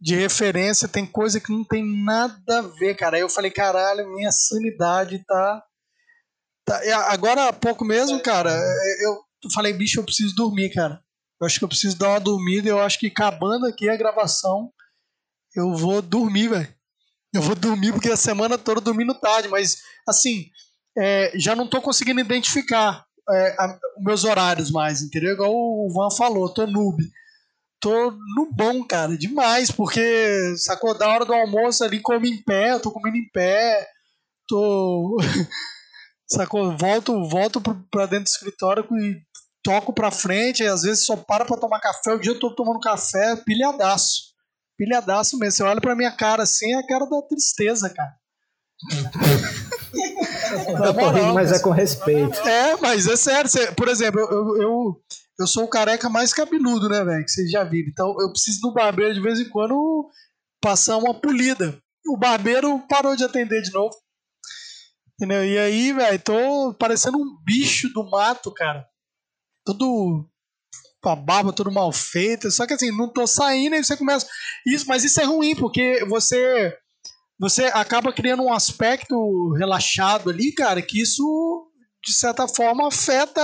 de referência, tem coisa que não tem nada a ver, cara. Aí eu falei, caralho, minha sanidade tá. tá... Agora há pouco mesmo, cara, eu falei, bicho, eu preciso dormir, cara. Eu acho que eu preciso dar uma dormida. Eu acho que acabando aqui a gravação, eu vou dormir, velho. Eu vou dormir porque a semana toda dormindo tarde, mas assim, é, já não estou conseguindo identificar é, os meus horários mais, entendeu? Igual o Van falou, tô noob. Tô no bom, cara, demais, porque sacou da hora do almoço ali, como em pé, eu tô comendo em pé, tô. <laughs> sacou? Volto, volto pra dentro do escritório e toco pra frente, e às vezes só para pra tomar café. O dia eu tô tomando café, pilhadaço. Pilhadaço mesmo. Você olha pra minha cara assim, é a cara da tristeza, cara. eu <laughs> tô rindo, mas é com respeito. É, mas é sério. Por exemplo, eu, eu, eu sou o careca mais cabeludo, né, velho? Que vocês já viram. Então eu preciso do barbeiro de vez em quando passar uma polida. O barbeiro parou de atender de novo. Entendeu? E aí, velho, tô parecendo um bicho do mato, cara. Todo com a barba tudo mal feita. Só que assim, não tô saindo e você começa. Isso, mas isso é ruim, porque você você acaba criando um aspecto relaxado ali, cara, que isso, de certa forma, afeta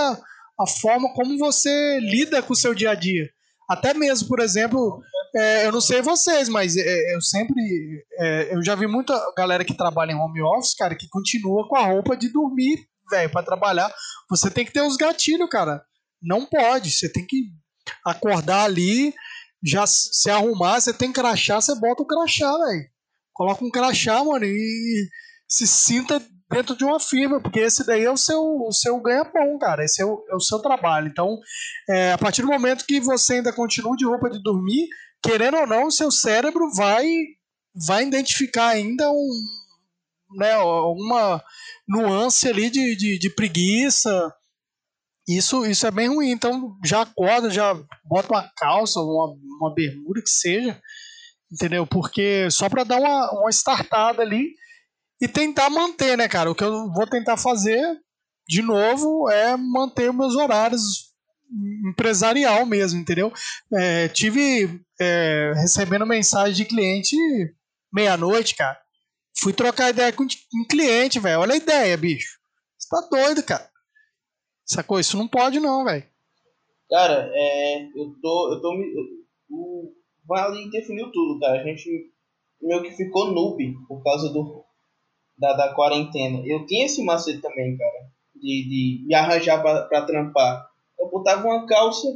a forma como você lida com o seu dia a dia. Até mesmo, por exemplo, é, eu não sei vocês, mas é, eu sempre. É, eu já vi muita galera que trabalha em home office, cara, que continua com a roupa de dormir, velho, para trabalhar. Você tem que ter os gatilhos, cara. Não pode. Você tem que acordar ali, já se arrumar, você tem crachá, você bota o crachá, velho. Coloca um crachá, mano, e se sinta dentro de uma firma, porque esse daí é o seu, o seu ganha-pão, cara. Esse é o, é o seu trabalho. Então, é, a partir do momento que você ainda continua de roupa de dormir, querendo ou não, o seu cérebro vai, vai identificar ainda um, né, uma nuance ali de, de, de preguiça. Isso, isso é bem ruim. Então, já acorda, já bota uma calça, uma, uma bermuda que seja, entendeu? Porque só para dar uma, uma startada ali e tentar manter, né, cara? O que eu vou tentar fazer, de novo, é manter meus horários empresarial mesmo, entendeu? É, tive é, recebendo mensagem de cliente meia-noite, cara. Fui trocar ideia com um cliente, velho. Olha a ideia, bicho. Você tá doido, cara. Sacou? Isso não pode, não, velho. Cara, é, eu tô. Eu tô o Vale definiu tudo, cara. A gente meio que ficou noob por causa do, da, da quarentena. Eu tinha esse macete também, cara, de, de me arranjar pra, pra trampar. Eu botava uma calça,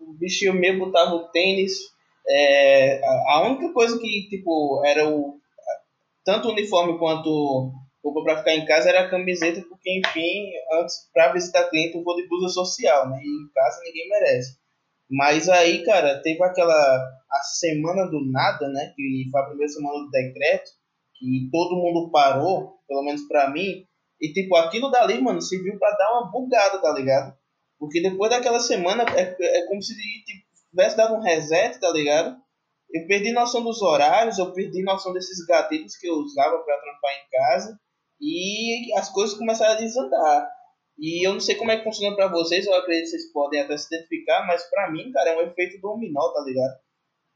o bichinho meu botava o tênis. É, a, a única coisa que, tipo, era o. Tanto o uniforme quanto roupa para ficar em casa era camiseta, porque, enfim, antes, para visitar cliente, eu vou de blusa social, né? E em casa ninguém merece. Mas aí, cara, teve aquela a semana do nada, né? Que foi a primeira semana do decreto, que todo mundo parou, pelo menos para mim. E, tipo, aquilo dali, mano, serviu para dar uma bugada, tá ligado? Porque depois daquela semana, é, é como se tipo, tivesse dado um reset, tá ligado? Eu perdi noção dos horários, eu perdi noção desses gatilhos que eu usava para trampar em casa. E as coisas começaram a desandar. E eu não sei como é que funciona para vocês, eu acredito que vocês podem até se identificar, mas para mim, cara, é um efeito dominó, tá ligado?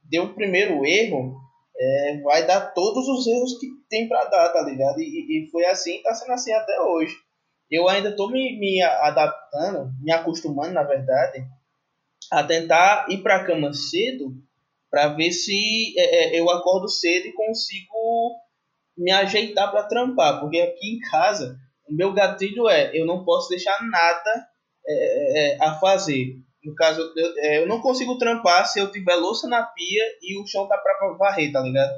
Deu o primeiro erro, é, vai dar todos os erros que tem para dar, tá ligado? E, e foi assim, tá sendo assim até hoje. Eu ainda tô me, me adaptando, me acostumando, na verdade, a tentar ir pra cama cedo para ver se é, é, eu acordo cedo e consigo me ajeitar para trampar, porque aqui em casa o meu gatilho é eu não posso deixar nada é, é, a fazer. No caso, eu, é, eu não consigo trampar se eu tiver louça na pia e o chão tá para varrer, tá ligado?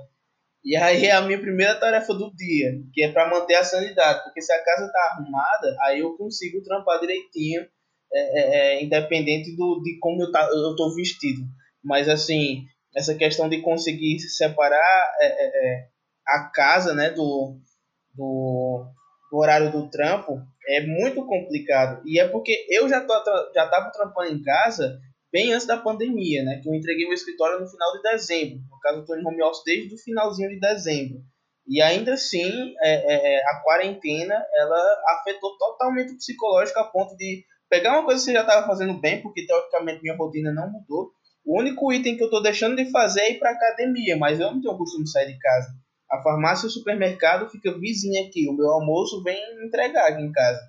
E aí é a minha primeira tarefa do dia, que é para manter a sanidade, porque se a casa tá arrumada, aí eu consigo trampar direitinho, é, é, é independente do, de como eu, tá, eu tô vestido. Mas assim, essa questão de conseguir separar é, é, é, a casa né, do, do, do, horário do trampo é muito complicado. E é porque eu já, tô, já estava trampando em casa bem antes da pandemia, né? Que eu entreguei meu escritório no final de dezembro. No caso, eu estou em home office desde o finalzinho de dezembro. E ainda assim, é, é, é, a quarentena, ela afetou totalmente o psicológico a ponto de pegar uma coisa que você já estava fazendo bem, porque teoricamente minha rotina não mudou. O único item que eu estou deixando de fazer é ir para academia, mas eu não tenho o costume de sair de casa. A farmácia e o supermercado fica vizinha aqui. O meu almoço vem entregar aqui em casa.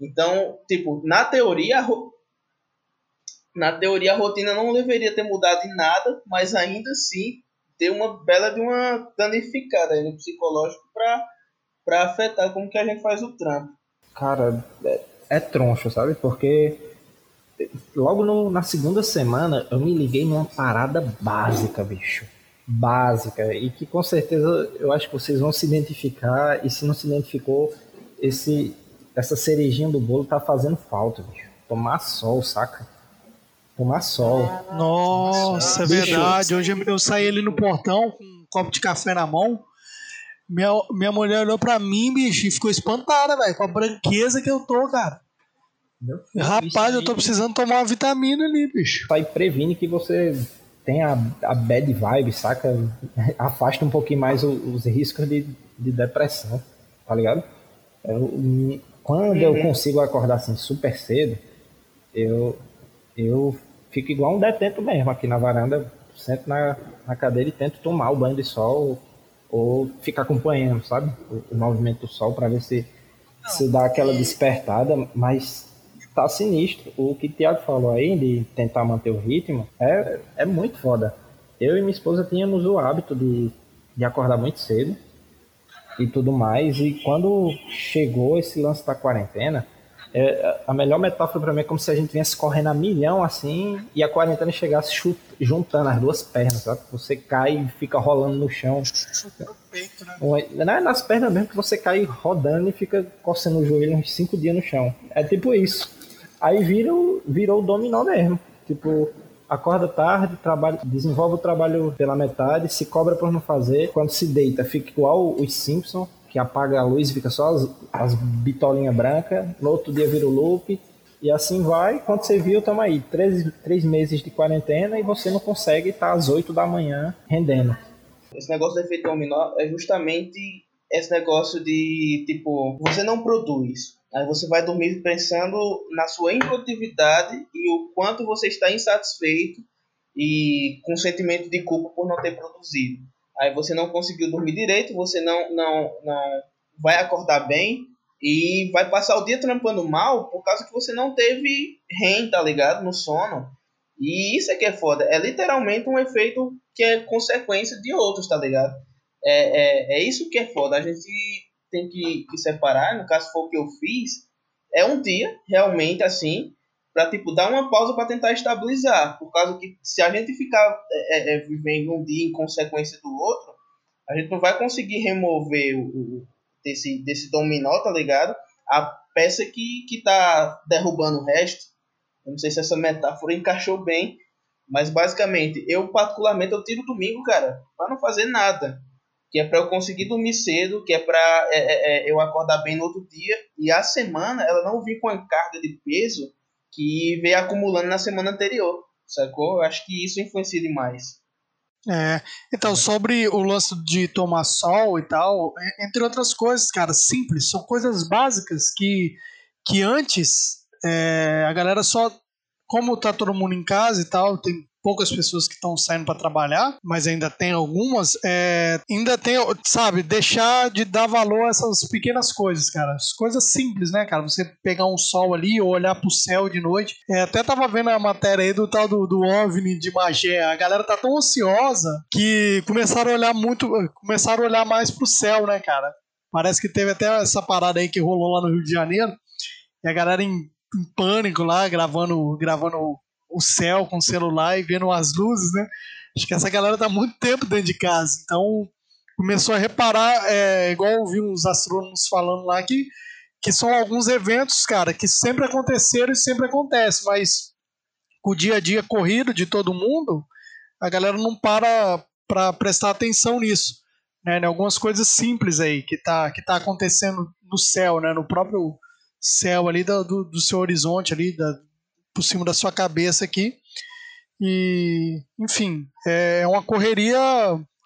Então, tipo, na teoria, na teoria a rotina não deveria ter mudado em nada, mas ainda assim ter uma bela de uma danificada no psicológico para afetar como que a gente faz o trampo. Cara, é, é troncho, sabe? Porque logo no, na segunda semana eu me liguei numa parada básica, bicho. Básica. E que com certeza eu acho que vocês vão se identificar. E se não se identificou, esse, essa cerejinha do bolo tá fazendo falta, bicho. Tomar sol, saca? Tomar sol. Nossa, é verdade. Hoje eu saí ali no portão com um copo de café na mão. Minha, minha mulher olhou pra mim, bicho, e ficou espantada, velho, com a branqueza que eu tô, cara. Meu Rapaz, eu tô precisando tomar uma vitamina ali, bicho. Aí previne que você tem a, a bad vibe, saca? Afasta um pouquinho mais os, os riscos de, de depressão, tá ligado? Eu, quando eu uhum. consigo acordar assim super cedo, eu, eu fico igual um detento mesmo aqui na varanda, sento na, na cadeira e tento tomar o banho de sol ou ficar acompanhando, sabe? O, o movimento do sol para ver se, se dá aquela despertada, mas tá sinistro. O que o Thiago falou aí de tentar manter o ritmo é, é muito foda. Eu e minha esposa tínhamos o hábito de, de acordar muito cedo e tudo mais, e quando chegou esse lance da quarentena, é, a melhor metáfora para mim é como se a gente viesse correndo a milhão assim e a quarentena chegasse chut, juntando as duas pernas, sabe? Você cai e fica rolando no chão. Né? Não é nas pernas mesmo que você cai rodando e fica coçando o joelho uns cinco dias no chão. É tipo isso. Aí vira, virou o dominó mesmo. Tipo, acorda tarde, trabalha, desenvolve o trabalho pela metade, se cobra por não fazer. Quando se deita, fica igual os Simpsons que apaga a luz e fica só as, as bitolinhas brancas. No outro dia vira o loop. E assim vai. Quando você viu, tamo aí. Três, três meses de quarentena e você não consegue estar às 8 da manhã rendendo. Esse negócio do efeito dominó é justamente esse negócio de, tipo, você não produz. Aí você vai dormir pensando na sua improdutividade e o quanto você está insatisfeito e com sentimento de culpa por não ter produzido. Aí você não conseguiu dormir direito, você não, não, não vai acordar bem e vai passar o dia trampando mal por causa que você não teve REM, tá ligado? No sono. E isso é que é foda. É literalmente um efeito que é consequência de outros, tá ligado? É, é, é isso que é foda. A gente tem que, que separar, no caso foi o que eu fiz, é um dia, realmente, assim, para tipo dar uma pausa para tentar estabilizar, por causa que se a gente ficar é, é, é, vivendo um dia em consequência do outro, a gente não vai conseguir remover o, o desse desse dominó, tá ligado? A peça que que tá derrubando o resto. Eu não sei se essa metáfora encaixou bem, mas basicamente, eu particularmente eu tiro domingo, cara, para não fazer nada, que é para eu conseguir dormir cedo, que é para é, é, é, eu acordar bem no outro dia e a semana ela não vir com a carga de peso que veio acumulando na semana anterior, sacou? Eu acho que isso influencia demais. É, então, sobre o lance de tomar sol e tal, entre outras coisas, cara, simples, são coisas básicas que, que antes é, a galera só, como tá todo mundo em casa e tal, tem poucas pessoas que estão saindo para trabalhar, mas ainda tem algumas, é, ainda tem, sabe, deixar de dar valor a essas pequenas coisas, cara. As coisas simples, né, cara? Você pegar um sol ali ou olhar pro céu de noite. É, até tava vendo a matéria aí do tal do, do OVNI de Magé. A galera tá tão ansiosa que começaram a olhar muito, começaram a olhar mais pro céu, né, cara? Parece que teve até essa parada aí que rolou lá no Rio de Janeiro. E a galera em, em pânico lá, gravando, gravando o céu com o celular e vendo as luzes, né? Acho que essa galera tá muito tempo dentro de casa, então começou a reparar, é, igual eu vi uns astrônomos falando lá que, que são alguns eventos, cara, que sempre aconteceram e sempre acontecem, mas com o dia a dia corrido de todo mundo, a galera não para para prestar atenção nisso, né? Em algumas coisas simples aí que tá, que tá acontecendo no céu, né? No próprio céu ali do, do, do seu horizonte ali, da, por cima da sua cabeça aqui. E, enfim, é uma correria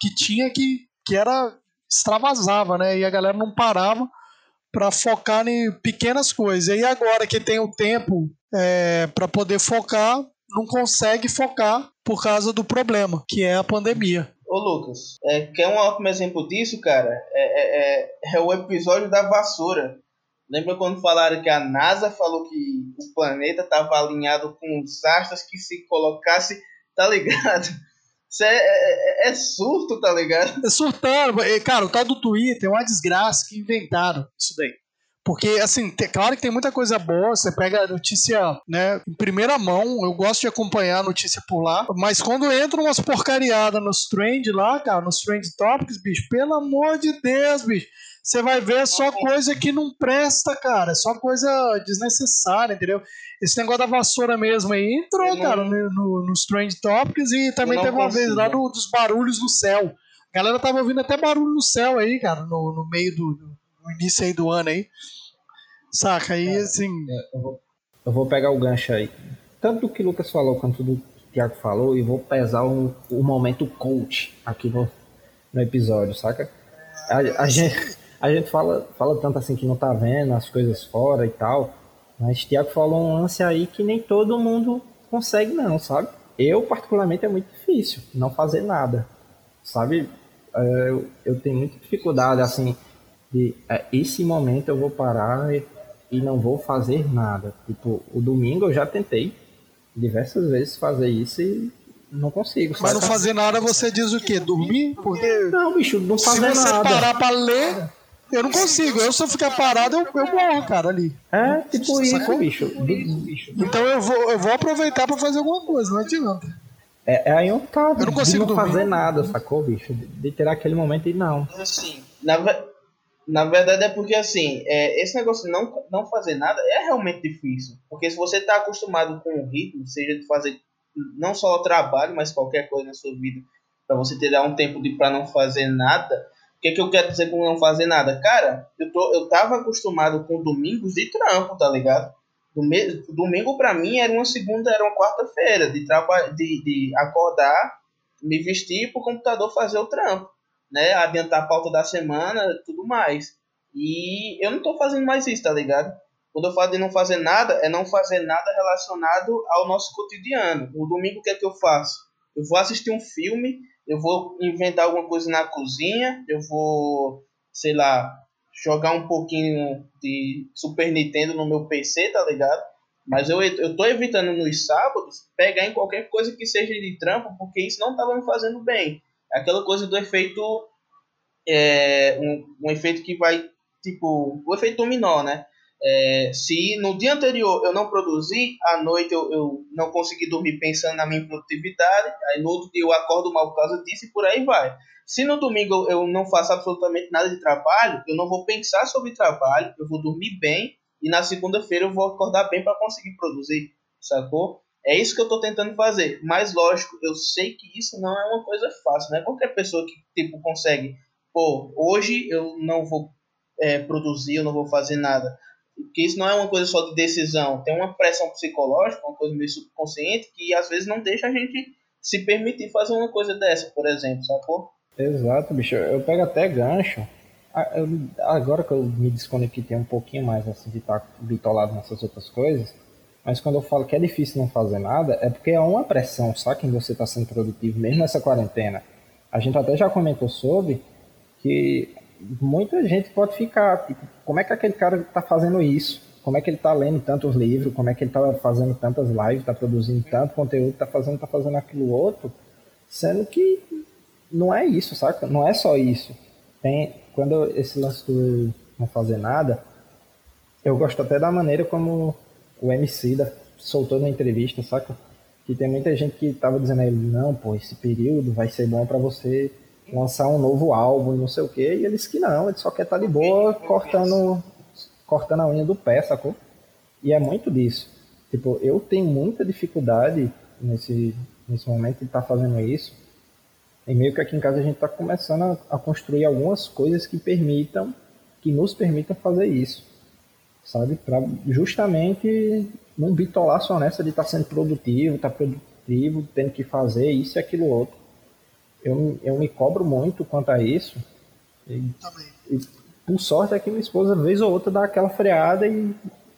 que tinha que, que era extravasava, né? E a galera não parava para focar em pequenas coisas. E agora que tem o tempo é, para poder focar, não consegue focar por causa do problema, que é a pandemia. Ô Lucas, é, quer um ótimo exemplo disso, cara? É, é, é, é o episódio da vassoura. Lembra quando falaram que a NASA falou que o planeta estava alinhado com os astros que se colocasse, tá ligado? <laughs> Isso é, é, é, surto, tá ligado? É surtando. Cara, o tal do Twitter é uma desgraça que inventaram isso daí. Porque, assim, tem, claro que tem muita coisa boa, você pega a notícia, né, em primeira mão, eu gosto de acompanhar a notícia por lá, mas quando entra umas porcariadas nos trend lá, cara, nos trend topics, bicho, pelo amor de Deus, bicho, você vai ver só coisa que não presta, cara, só coisa desnecessária, entendeu? Esse negócio da vassoura mesmo aí entrou, não, cara, no, no, nos trend topics e também teve uma consigo. vez lá no, dos barulhos no céu. A galera tava ouvindo até barulho no céu aí, cara, no, no meio do no início aí do ano aí. Saca? Aí, assim. É, eu vou, eu vou pegar o gancho aí. Tanto do que o Lucas falou quanto do que o Thiago falou, e vou pesar o, o momento coach aqui no, no episódio, saca? A, a gente, a gente fala, fala tanto assim que não tá vendo as coisas fora e tal, mas o Thiago falou um lance aí que nem todo mundo consegue, não, sabe? Eu, particularmente, é muito difícil não fazer nada, sabe? É, eu, eu tenho muita dificuldade, assim, de é, esse momento eu vou parar e, e não vou fazer nada. Tipo, o domingo eu já tentei diversas vezes fazer isso e não consigo. Mas não fazer nada você diz o quê? Dormir? Porque não, bicho, não fazer nada. Se você nada. parar pra ler, eu não consigo. Eu se eu ficar parado, eu, eu morro, cara, ali. É, tipo isso, bicho. Então eu vou, eu vou aproveitar pra fazer alguma coisa, não adianta. É, é aí um tá, eu não consigo de não fazer nada, sacou, bicho? De, de ter aquele momento e não. Assim, na, na verdade é porque assim, é, esse negócio de não, não fazer nada é realmente difícil. Porque se você está acostumado com o ritmo, seja de fazer não só o trabalho, mas qualquer coisa na sua vida, para você ter um tempo de para não fazer nada, o que, que eu quero dizer com não fazer nada? Cara, eu, tô, eu tava acostumado com domingos de trampo, tá ligado? Domingo para mim era uma segunda, era uma quarta-feira de, de, de acordar, me vestir pro computador fazer o trampo né, adiantar a pauta da semana, tudo mais. E eu não tô fazendo mais isso, tá ligado? Quando eu falo de não fazer nada, é não fazer nada relacionado ao nosso cotidiano. No domingo, o que é que eu faço? Eu vou assistir um filme, eu vou inventar alguma coisa na cozinha, eu vou, sei lá, jogar um pouquinho de Super Nintendo no meu PC, tá ligado? Mas eu, eu tô evitando nos sábados pegar em qualquer coisa que seja de trampo, porque isso não tava me fazendo bem aquela coisa do efeito é, um, um, efeito que vai tipo o efeito dominó né é, se no dia anterior eu não produzi à noite eu, eu não consegui dormir pensando na minha produtividade aí no outro dia eu acordo mal por causa disso e por aí vai se no domingo eu não faço absolutamente nada de trabalho eu não vou pensar sobre trabalho eu vou dormir bem e na segunda-feira eu vou acordar bem para conseguir produzir sacou é isso que eu estou tentando fazer. Mas, lógico, eu sei que isso não é uma coisa fácil. Não é qualquer pessoa que tipo, consegue. Pô, hoje eu não vou é, produzir, eu não vou fazer nada. Porque isso não é uma coisa só de decisão. Tem uma pressão psicológica, uma coisa meio subconsciente, que às vezes não deixa a gente se permitir fazer uma coisa dessa, por exemplo, sacou? Exato, bicho. Eu pego até gancho. Ah, agora que eu me desconectei um pouquinho mais assim, de estar bitolado nessas outras coisas mas quando eu falo que é difícil não fazer nada, é porque é uma pressão, sabe, em você está sendo produtivo, mesmo nessa quarentena. A gente até já comentou sobre que muita gente pode ficar, tipo, como é que aquele cara está fazendo isso? Como é que ele está lendo tantos livros? Como é que ele está fazendo tantas lives? Está produzindo tanto conteúdo? Está fazendo, tá fazendo aquilo outro? Sendo que não é isso, saca? Não é só isso. Tem, quando esse lance do não fazer nada, eu gosto até da maneira como o MC da, soltou na entrevista, saca? Que tem muita gente que tava dizendo a ele, não, pô, esse período vai ser bom para você lançar um novo álbum e não sei o que, e eles que não, ele só quer estar tá de boa cortando, cortando a unha do pé, sacou? E é muito disso. Tipo, eu tenho muita dificuldade nesse nesse momento de estar tá fazendo isso. E meio que aqui em casa a gente está começando a, a, construir algumas coisas que permitam, que nos permitam fazer isso, sabe? Para justamente não bitolar só nessa de estar tá sendo produtivo, estar tá produtivo, tendo que fazer isso e aquilo outro. Eu, eu me cobro muito quanto a isso. E, e, por sorte é que minha esposa, vez ou outra, dá aquela freada e,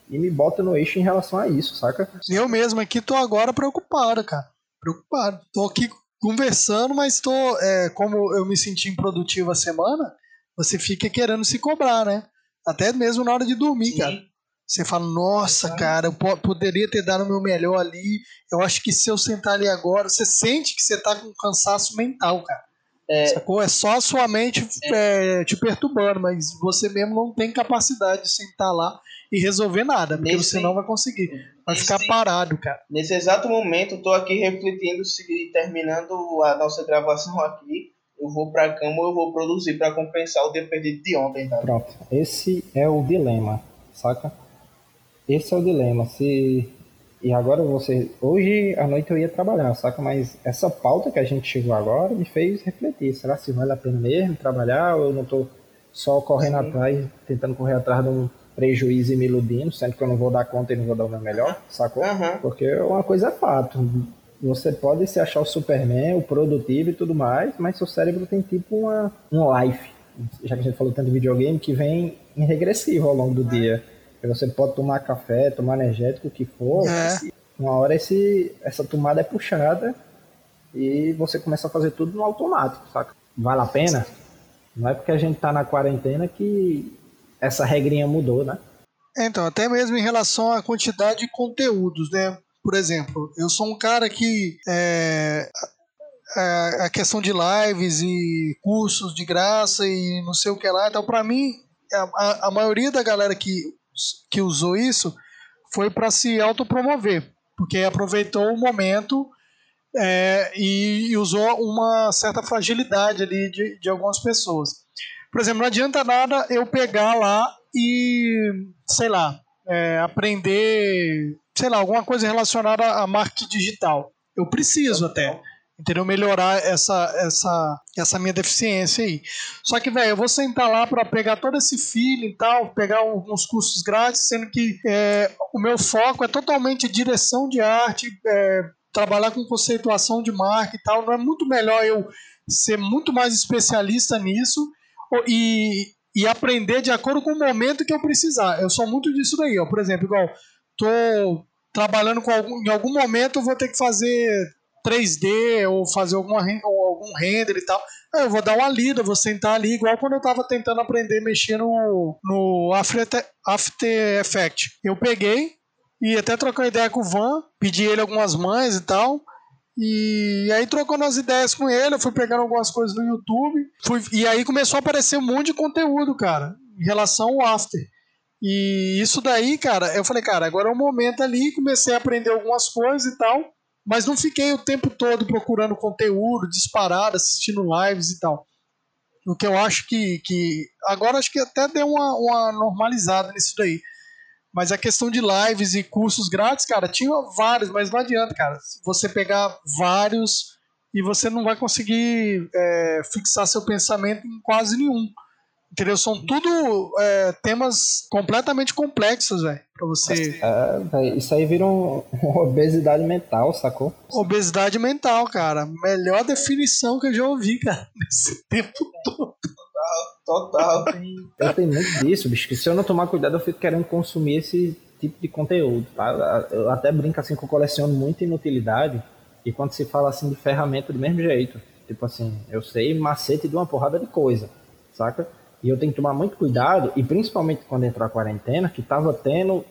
e me bota no eixo em relação a isso, saca? Eu mesmo aqui tô agora preocupado, cara. Preocupado. Tô aqui conversando, mas tô. É, como eu me senti improdutivo a semana, você fica querendo se cobrar, né? Até mesmo na hora de dormir, Sim. cara. Você fala, nossa, cara, eu poderia ter dado o meu melhor ali. Eu acho que se eu sentar ali agora, você sente que você tá com cansaço mental, cara. É, Sacou? É só a sua mente é, te perturbando, mas você mesmo não tem capacidade de sentar lá e resolver nada, porque nesse, você não vai conseguir. Vai nesse, ficar parado, cara. Nesse exato momento, eu tô aqui refletindo se terminando a nossa gravação aqui, eu vou pra cama ou eu vou produzir para compensar o dia perdido de ontem, tá? Pronto. Esse é o dilema, saca? Esse é o dilema. Se e agora você. Hoje à noite eu ia trabalhar, saca? Mas essa pauta que a gente chegou agora me fez refletir. Será se vale a pena mesmo trabalhar ou eu não tô só correndo Sim. atrás, tentando correr atrás de um prejuízo e me iludindo, sendo que eu não vou dar conta e não vou dar o meu melhor, sacou? Uhum. Porque uma coisa é fato. Você pode se achar o Superman, o produtivo e tudo mais, mas seu cérebro tem tipo uma, um life. Já que a gente falou tanto de videogame, que vem em regressivo ao longo do dia. Você pode tomar café, tomar energético, o que for. É. Uma hora esse, essa tomada é puxada e você começa a fazer tudo no automático, saca? Vale a pena? Não é porque a gente tá na quarentena que essa regrinha mudou, né? Então, até mesmo em relação à quantidade de conteúdos, né? Por exemplo, eu sou um cara que é, a, a questão de lives e cursos de graça e não sei o que lá, então para mim a, a maioria da galera que que usou isso foi para se autopromover, porque aproveitou o momento é, e, e, usou uma certa fragilidade ali de, de algumas pessoas. Por exemplo, não adianta nada eu pegar lá e, sei lá, é, aprender, sei lá, alguma coisa relacionada a marketing digital. Eu preciso até entendeu? Melhorar essa, essa, essa minha deficiência aí. Só que, velho, eu vou sentar lá para pegar todo esse feeling e tal, pegar alguns cursos grátis, sendo que é, o meu foco é totalmente direção de arte, é, trabalhar com conceituação de marca e tal. Não é muito melhor eu ser muito mais especialista nisso e, e aprender de acordo com o momento que eu precisar. Eu sou muito disso daí, ó. Por exemplo, igual, tô trabalhando com algum, em algum momento eu vou ter que fazer 3D ou fazer alguma, ou algum render e tal. Eu vou dar uma lida, vou sentar ali, igual quando eu estava tentando aprender a mexer no, no After, After Effects. Eu peguei e até trocar ideia com o Van, pedi ele algumas mães e tal. E aí trocando as ideias com ele, eu fui pegando algumas coisas no YouTube. Fui, e aí começou a aparecer um monte de conteúdo, cara, em relação ao After. E isso daí, cara, eu falei, cara, agora é o momento ali, comecei a aprender algumas coisas e tal. Mas não fiquei o tempo todo procurando conteúdo, disparado, assistindo lives e tal. O que eu acho que. que agora acho que até deu uma, uma normalizada nisso daí. Mas a questão de lives e cursos grátis, cara, tinha vários, mas não adianta, cara. Você pegar vários e você não vai conseguir é, fixar seu pensamento em quase nenhum. Entendeu? São tudo é, temas completamente complexos, velho, pra você. É, isso aí vira um, uma obesidade mental, sacou? Obesidade mental, cara. Melhor definição que eu já ouvi, cara, <laughs> nesse tempo todo. Total, total. Eu tenho muito disso, bicho, que se eu não tomar cuidado, eu fico querendo consumir esse tipo de conteúdo, tá? Eu até brinco assim que eu coleciono muita inutilidade, e quando se fala assim de ferramenta do mesmo jeito, tipo assim, eu sei macete de uma porrada de coisa, saca? E eu tenho que tomar muito cuidado, e principalmente quando entrou a quarentena, que tava tendo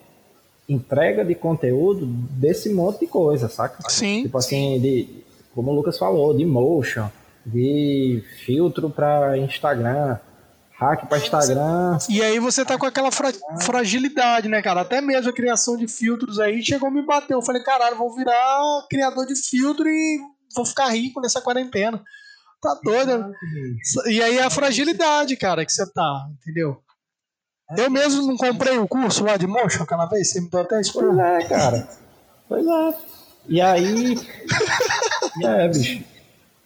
entrega de conteúdo desse monte de coisa, saca? Sim. Tipo assim, de, como o Lucas falou, de motion, de filtro para Instagram, hack para Instagram. E aí você tá com aquela fra fragilidade, né, cara? Até mesmo a criação de filtros aí chegou me bater. Eu falei, caralho, vou virar criador de filtro e vou ficar rico nessa quarentena. Tá doido. E aí é a fragilidade, cara, que você tá, entendeu? Eu mesmo não comprei o curso lá de motion aquela vez, você me deu até isso. Pois é, cara. Pois é. E aí. <laughs> É, bicho.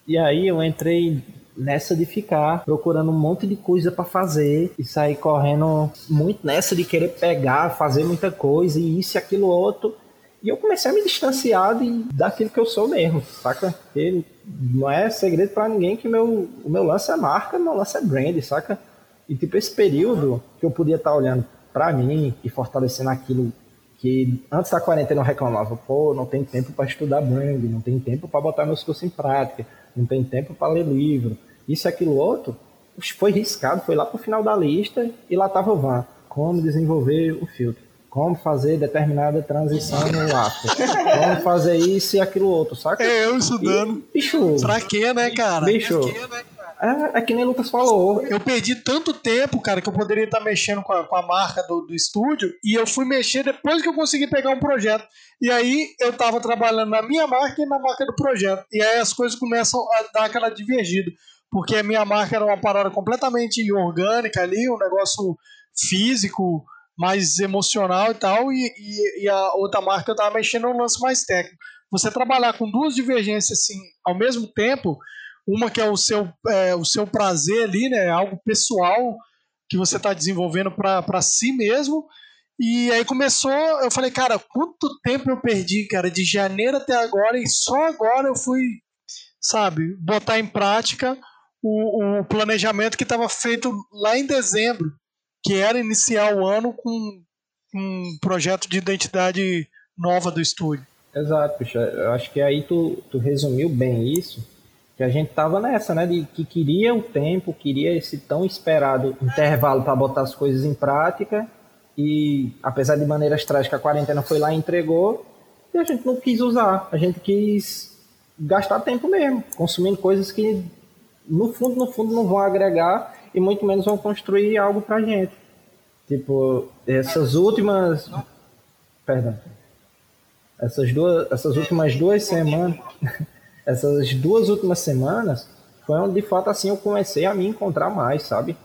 E aí eu entrei nessa de ficar procurando um monte de coisa para fazer e sair correndo muito nessa de querer pegar, fazer muita coisa e isso e aquilo outro. E eu comecei a me distanciar de, daquilo que eu sou mesmo, saca? Porque não é segredo para ninguém que meu, o meu lance é marca, meu lance é brand, saca? E tipo, esse período que eu podia estar tá olhando para mim e fortalecendo aquilo que antes da quarentena eu reclamava, pô, não tem tempo para estudar brand, não tem tempo para botar meus cursos em prática, não tem tempo para ler livro, isso e aquilo outro, foi riscado, foi lá pro final da lista e lá tava o Van, como desenvolver o filtro, como fazer determinada transição no after, como fazer isso e aquilo outro, saca? É, eu estudando. E, bicho, pra quê, né, cara? Bicho, é, é, que nem o Lucas falou. Eu perdi tanto tempo, cara, que eu poderia estar mexendo com a, com a marca do, do estúdio e eu fui mexer depois que eu consegui pegar um projeto. E aí eu tava trabalhando na minha marca e na marca do projeto. E aí as coisas começam a dar aquela divergida. Porque a minha marca era uma parada completamente orgânica ali, um negócio físico, mais emocional e tal, e, e, e a outra marca eu tava mexendo no lance mais técnico. Você trabalhar com duas divergências assim ao mesmo tempo uma que é o seu, é, o seu prazer ali, né? Algo pessoal que você está desenvolvendo para si mesmo. E aí começou, eu falei, cara, quanto tempo eu perdi, cara, de janeiro até agora, e só agora eu fui, sabe, botar em prática o, o planejamento que estava feito lá em dezembro, que era iniciar o ano com um projeto de identidade nova do estúdio. Exato, puxa. Eu acho que aí tu, tu resumiu bem isso que a gente tava nessa, né, de que queria o tempo, queria esse tão esperado intervalo para botar as coisas em prática e apesar de maneiras trágicas a quarentena foi lá e entregou e a gente não quis usar, a gente quis gastar tempo mesmo, consumindo coisas que no fundo, no fundo não vão agregar e muito menos vão construir algo pra gente. Tipo, essas últimas perdão. Essas duas essas últimas duas semanas <laughs> essas duas últimas semanas foi onde de fato assim eu comecei a me encontrar mais, sabe?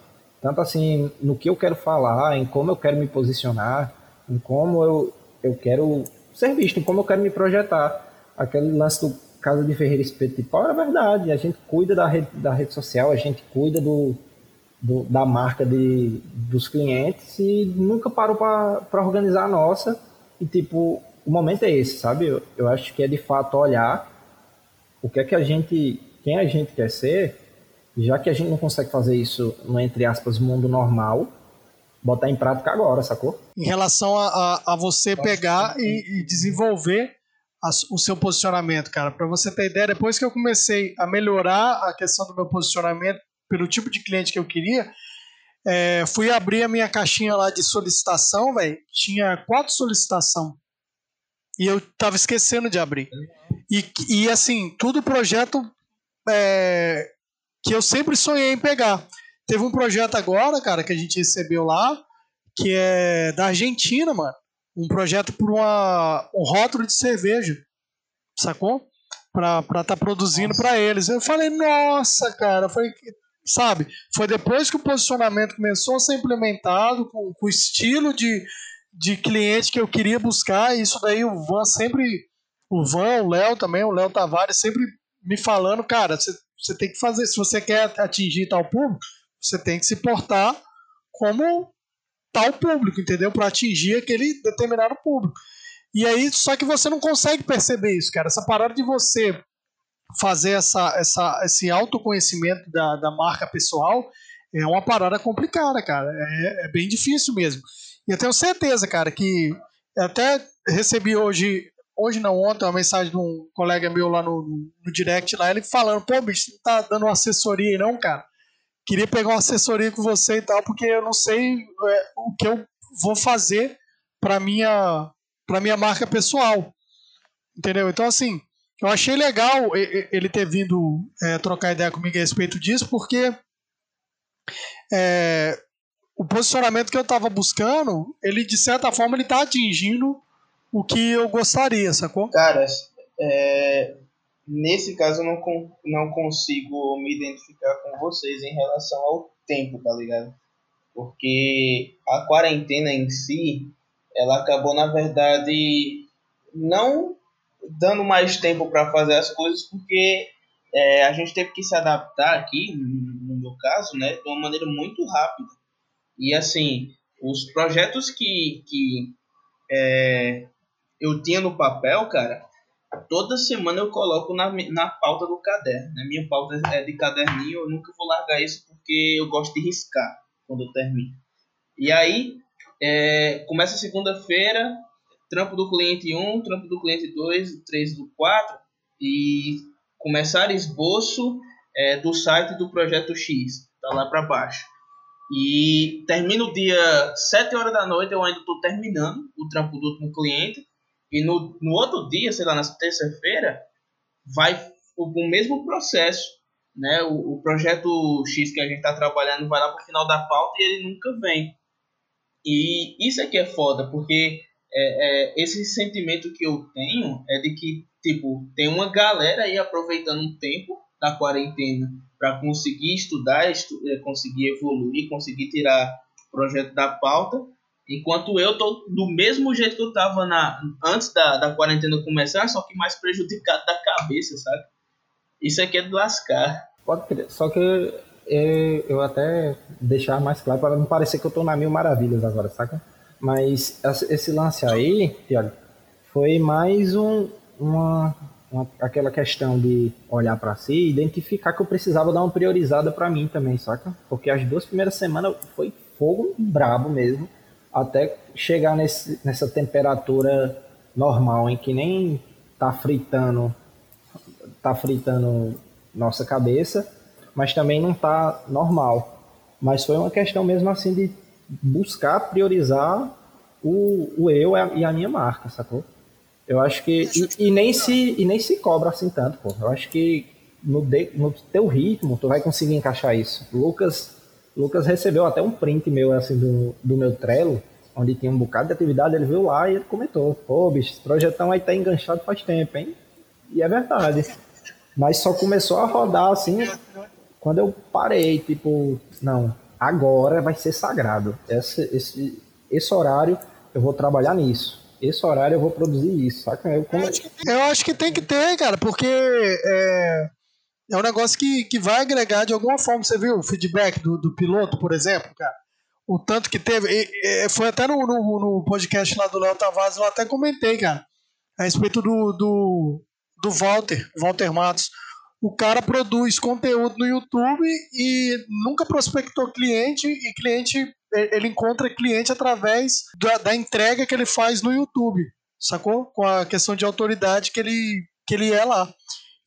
Tanto assim no que eu quero falar, em como eu quero me posicionar, em como eu, eu quero ser visto, em como eu quero me projetar. Aquele lance do Casa de Ferreira Espeto de Pau é verdade. A gente cuida da rede, da rede social, a gente cuida do, do da marca de, dos clientes e nunca parou para organizar a nossa. E tipo, o momento é esse, sabe? Eu, eu acho que é de fato olhar o que é que a gente, quem a gente quer ser, já que a gente não consegue fazer isso no, entre aspas, mundo normal, botar em prática agora, sacou? Em relação a, a, a você pegar e, e desenvolver a, o seu posicionamento, cara. Para você ter ideia, depois que eu comecei a melhorar a questão do meu posicionamento pelo tipo de cliente que eu queria, é, fui abrir a minha caixinha lá de solicitação, velho. Tinha quatro solicitações. E eu tava esquecendo de abrir. E, e assim, tudo projeto é, que eu sempre sonhei em pegar. Teve um projeto agora, cara, que a gente recebeu lá, que é da Argentina, mano. Um projeto por uma, um rótulo de cerveja, sacou? Pra estar tá produzindo para eles. Eu falei, nossa, cara, foi, sabe? Foi depois que o posicionamento começou a ser implementado, com, com o estilo de, de cliente que eu queria buscar. E isso daí o Van sempre o Van, o Léo também, o Léo Tavares sempre me falando, cara, você tem que fazer, se você quer atingir tal público, você tem que se portar como tal público, entendeu? Para atingir aquele determinado público. E aí, só que você não consegue perceber isso, cara. Essa parada de você fazer essa, essa, esse autoconhecimento da, da marca pessoal é uma parada complicada, cara. É, é bem difícil mesmo. E eu tenho certeza, cara, que até recebi hoje hoje não, ontem, uma mensagem de um colega meu lá no, no direct lá, ele falando, pô, bicho, não tá dando uma assessoria aí não, cara? Queria pegar uma assessoria com você e tal, porque eu não sei é, o que eu vou fazer para minha para minha marca pessoal. Entendeu? Então, assim, eu achei legal ele ter vindo é, trocar ideia comigo a respeito disso, porque é, o posicionamento que eu estava buscando, ele de certa forma ele está atingindo o que eu gostaria, sacou? Cara, é, nesse caso eu não, não consigo me identificar com vocês em relação ao tempo, tá ligado? Porque a quarentena em si, ela acabou, na verdade, não dando mais tempo para fazer as coisas, porque é, a gente teve que se adaptar aqui, no meu caso, né, de uma maneira muito rápida. E assim, os projetos que, que é, eu tinha no papel, cara, toda semana eu coloco na, na pauta do caderno. Né? Minha pauta é de caderninho, eu nunca vou largar isso porque eu gosto de riscar quando eu termino. E aí, é, começa segunda-feira, trampo do cliente 1, trampo do cliente 2, 3 do 4 e começar esboço é, do site do projeto X, tá lá para baixo. E termina o dia 7 horas da noite, eu ainda estou terminando o trampo do último cliente. E no, no outro dia, sei lá, na terça-feira, vai o, o, mesmo processo. Né? O, o projeto X que a gente está trabalhando vai lá para o final da pauta e ele nunca vem. E isso aqui é foda, porque é, é, esse sentimento que eu tenho é de que, tipo, tem uma galera aí aproveitando um tempo da quarentena para conseguir estudar, estu é, conseguir evoluir, conseguir tirar o projeto da pauta, enquanto eu tô do mesmo jeito que eu tava na, antes da, da quarentena começar, só que mais prejudicado da cabeça, sabe? Isso aqui é de lascar. Pode crer, só que é, eu até deixar mais claro para não parecer que eu tô na mil maravilhas agora, saca? Mas esse lance aí, Tiago, foi mais um, uma, uma, aquela questão de olhar para si e identificar que eu precisava dar uma priorizada para mim também, saca? Porque as duas primeiras semanas foi fogo brabo mesmo, até chegar nesse, nessa temperatura normal em que nem tá fritando tá fritando nossa cabeça, mas também não tá normal. Mas foi uma questão mesmo assim de buscar priorizar o, o eu e a minha marca, sacou? Eu acho que. E, e, nem se, e nem se cobra assim tanto, pô. Eu acho que no, de, no teu ritmo tu vai conseguir encaixar isso. Lucas, Lucas recebeu até um print meu, assim, do, do meu Trello, onde tinha um bocado de atividade, ele viu lá e ele comentou, pô, bicho, esse projetão aí tá enganchado faz tempo, hein? E é verdade. Mas só começou a rodar assim quando eu parei, tipo, não, agora vai ser sagrado. Esse, esse, esse horário eu vou trabalhar nisso. Esse horário eu vou produzir isso, saca? Eu, como... eu acho que tem que ter, cara, porque é, é um negócio que, que vai agregar de alguma forma. Você viu o feedback do, do piloto, por exemplo, cara? O tanto que teve. E, e, foi até no, no, no, podcast lá do Léo Tavares, eu até comentei, cara, a respeito do, do, do Walter, Walter Matos o cara produz conteúdo no YouTube e nunca prospectou cliente e cliente ele encontra cliente através da, da, entrega que ele faz no YouTube, sacou? Com a questão de autoridade que ele, que ele é lá.